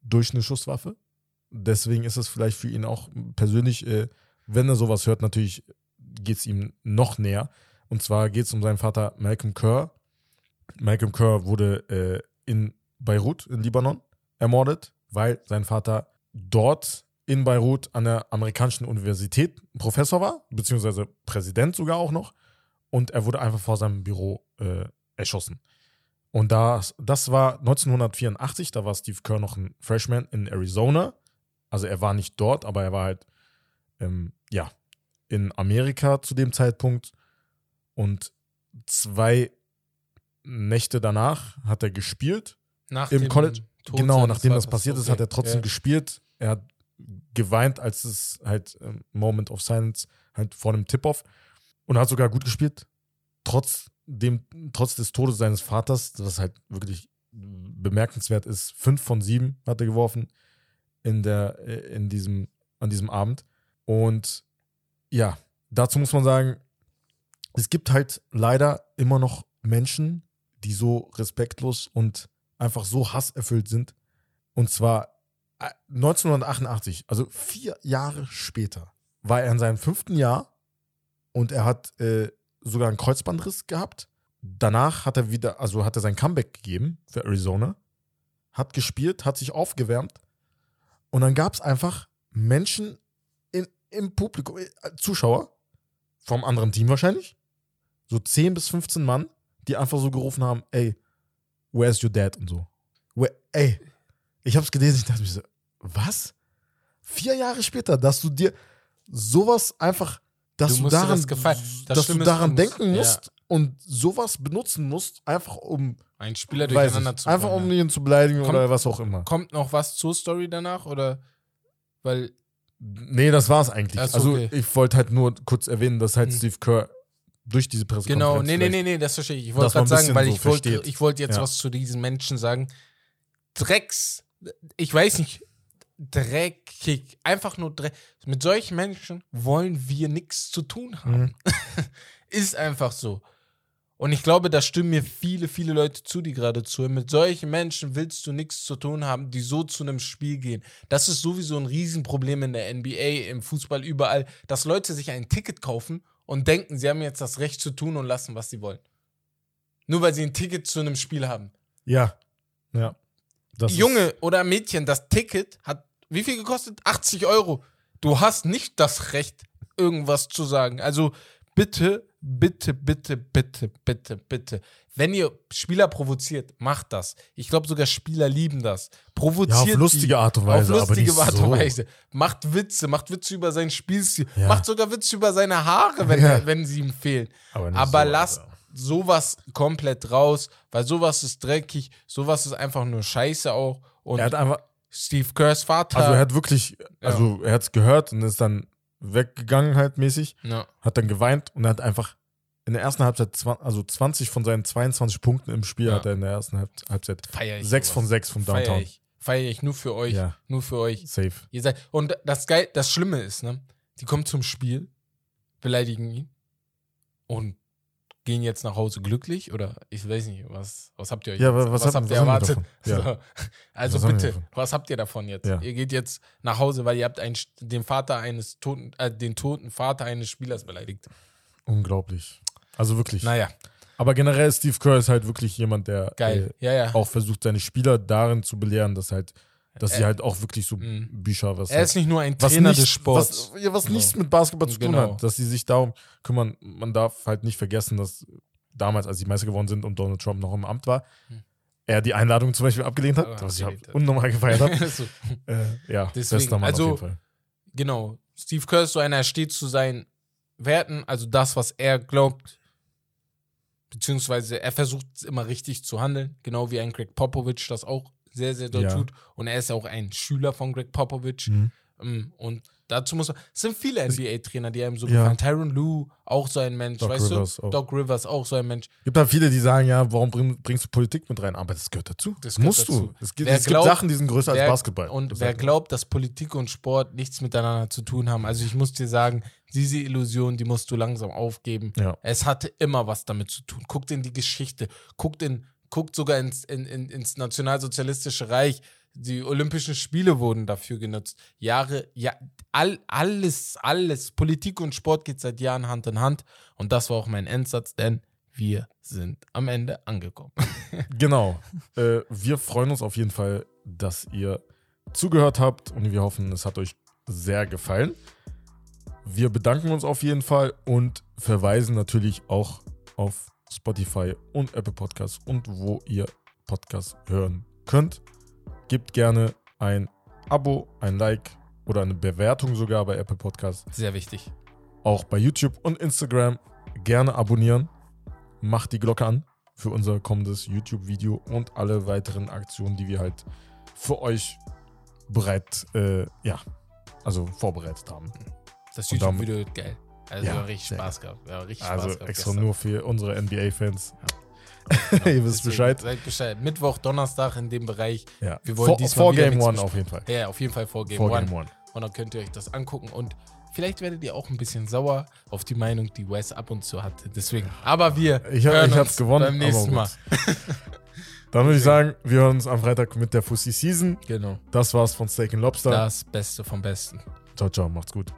durch eine Schusswaffe. Deswegen ist es vielleicht für ihn auch persönlich, äh, wenn er sowas hört, natürlich geht es ihm noch näher. Und zwar geht es um seinen Vater Malcolm Kerr. Malcolm Kerr wurde äh, in Beirut, in Libanon, ermordet, weil sein Vater dort in Beirut an der amerikanischen Universität Professor war, beziehungsweise Präsident sogar auch noch. Und er wurde einfach vor seinem Büro äh, erschossen. Und das, das war 1984, da war Steve Kerr noch ein Freshman in Arizona. Also er war nicht dort, aber er war halt, ähm, ja, in Amerika zu dem Zeitpunkt. Und zwei Nächte danach hat er gespielt. Nach im College, Tod genau, nachdem das passiert ist, Okay. hat er trotzdem Ja. gespielt. Er hat geweint, als es halt ähm, Moment of Silence halt vor dem Tip-Off und hat sogar gut gespielt. Trotz dem, trotz des Todes seines Vaters, was halt wirklich bemerkenswert ist, fünf von sieben hat er geworfen in der, äh, in diesem, an diesem Abend. Und ja, dazu muss man sagen, es gibt halt leider immer noch Menschen, die so respektlos und einfach so hasserfüllt sind. Und zwar äh, 1988, also vier Jahre später, war er in seinem fünften Jahr und er hat äh, sogar einen Kreuzbandriss gehabt. Danach hat er wieder, also hat er sein Comeback gegeben für Arizona, hat gespielt, hat sich aufgewärmt und dann gab es einfach Menschen im Publikum, äh, Zuschauer vom anderen Team wahrscheinlich, so 10 bis 15 Mann, die einfach so gerufen haben, ey, where's your dad und so. Where, ey, ich hab's gelesen, ich dachte mir so, was? Vier Jahre später, dass du dir sowas einfach, dass Du du, daran, das. Das dass du daran musst- denken ja. musst und sowas benutzen musst, einfach um, Ein Spieler durcheinander ich, zu einfach um ihn zu beleidigen Kommt- oder was auch immer. Kommt noch was zur Story danach oder? Weil Nee, das war's eigentlich. So, also okay. ich wollte halt nur kurz erwähnen, dass halt Hm. Steve Kerr durch diese Pressekonferenz Genau, nee, nee, nee, nee, das verstehe ich. Ich wollte gerade sagen, weil ich so wollte ich wollte jetzt Ja. was zu diesen Menschen sagen. Drecks, ich weiß nicht, dreckig, einfach nur dreckig. Mit solchen Menschen wollen wir nichts zu tun haben. Mhm. Ist einfach so. Und ich glaube, da stimmen mir viele, viele Leute zu, die gerade zuhören. Mit solchen Menschen willst du nichts zu tun haben, die so zu einem Spiel gehen. Das ist sowieso ein Riesenproblem in der NBA, im Fußball, überall, dass Leute sich ein Ticket kaufen und denken, sie haben jetzt das Recht zu tun und lassen, was sie wollen. Nur weil sie ein Ticket zu einem Spiel haben. Ja. Ja. Das Junge oder Mädchen, das Ticket hat wie viel gekostet? 80 Euro. Du hast nicht das Recht, irgendwas zu sagen. Also bitte, bitte, bitte, bitte, bitte, bitte. Wenn ihr Spieler provoziert, macht das. Ich glaube sogar Spieler lieben das. Provoziert Ja, auf lustige Art und Weise. Auf lustige Art und so. Weise. Macht Witze, macht Witze über seinen Spielstil, Ja. macht sogar Witze über seine Haare, wenn, Ja. wenn sie ihm fehlen. Aber, Aber so, lasst Alter. sowas komplett raus, weil sowas ist dreckig, sowas ist einfach nur Scheiße auch. Und Er hat einfach, Steve Kerrs Vater. also er hat wirklich, also er hat es gehört und ist dann weggegangen halt mäßig, ja. hat dann geweint und hat einfach in der ersten Halbzeit, also 20 von seinen 22 Punkten im Spiel Ja. hat er in der ersten Halb- Halbzeit Feier ich. 6 von sowas. 6 vom Feier Downtown. ich. Feiere ich nur für euch. Ja. Nur für euch. Safe. Ihr seid. Und das geil, das Schlimme ist, ne? Die kommen zum Spiel, beleidigen ihn und gehen jetzt nach Hause glücklich oder ich weiß nicht, was, was habt ihr euch Ja, was was, habt ihr erwartet? Ja. So. Also Was bitte, was habt ihr davon jetzt? Ja. Ihr geht jetzt nach Hause, weil ihr habt einen, den Vater eines toten, äh, den toten Vater eines Spielers beleidigt. Unglaublich. Also wirklich. Naja, Aber generell, Steve Kerr ist halt wirklich jemand, der geil. äh, ja, ja. auch versucht, seine Spieler darin zu belehren, dass halt, dass sie Er- halt auch wirklich so Mhm. Bücher, was er halt, ist nicht nur ein Trainer nicht, des Sports. Was, ja, was Genau. nichts mit Basketball zu tun Genau. hat, dass sie sich darum kümmern. Man darf halt nicht vergessen, dass damals, als sie Meister geworden sind und Donald Trump noch im Amt war, Hm. er die Einladung zum Beispiel abgelehnt hat, was ich halt hat. unnormal gefeiert habe. so. äh, ja, Deswegen, bester Mann also- auf jeden Fall. Genau. Steve Kerr ist so einer, er steht zu seinen Werten, also das, was er glaubt, beziehungsweise er versucht immer richtig zu handeln, genau wie ein Greg Popovich das auch sehr, sehr doll Ja. tut. Und er ist ja auch ein Schüler von Greg Popovich. Mhm. Ähm, Und dazu muss man, es sind viele NBA-Trainer, die einem so Ja. gefallen. Tyron Lue, auch so ein Mensch, Doc weißt Rivers du? auch. Doc Rivers, auch so ein Mensch. gibt da viele, die sagen, ja, warum bring, bringst du Politik mit rein? Aber das gehört dazu. Das gehört musst dazu. du. Es gibt, es glaubt- gibt Sachen, die sind größer wer- als Basketball. Und Das wer glaubt, dass Politik und Sport nichts miteinander zu tun haben, also ich muss dir sagen, diese Illusion, die musst du langsam aufgeben. Ja. Es hatte immer was damit zu tun. Guckt in die Geschichte, guckt, in, guckt sogar ins, in, in, ins nationalsozialistische Reich. Die Olympischen Spiele wurden dafür genutzt. Jahre, ja, all, alles, alles. Politik und Sport geht seit Jahren Hand in Hand. Und das war auch mein Endsatz, denn wir sind am Ende angekommen. Genau. äh, wir freuen uns auf jeden Fall, dass ihr zugehört habt und wir hoffen, es hat euch sehr gefallen. Wir bedanken uns auf jeden Fall und verweisen natürlich auch auf Spotify und Apple Podcasts und wo ihr Podcasts hören könnt. Gebt gerne ein Abo, ein Like oder eine Bewertung sogar bei Apple Podcasts. Sehr wichtig. Auch bei YouTube und Instagram gerne abonnieren. Macht die Glocke an für unser kommendes YouTube-Video und alle weiteren Aktionen, die wir halt für euch bereit, äh, ja, also vorbereitet haben. Das YouTube-Video wird geil. Also Ja, wir haben richtig Spaß gehabt. Wir haben richtig Also Spaß gehabt. extra gestern. nur für unsere NBA-Fans. Genau. Ihr wisst Bescheid. Seid Bescheid. Mittwoch, Donnerstag in dem Bereich. Ja. Wir wollen vor, diesmal vor Game One auf jeden Fall. Ja, auf jeden Fall vor Game, vor One. Game One. Und dann könnt ihr euch das angucken. Und vielleicht werdet ihr auch ein bisschen sauer auf die Meinung, die Wes ab und zu hatte. Deswegen. Aber wir Ich, hab, hören ich hab's gewonnen. beim nächsten Mal. Dann würde ich sagen, wir hören uns am Freitag mit der Fussi Season. Genau. Das war's von Steak and Lobster. Das Beste vom Besten. Ciao, ciao, macht's gut.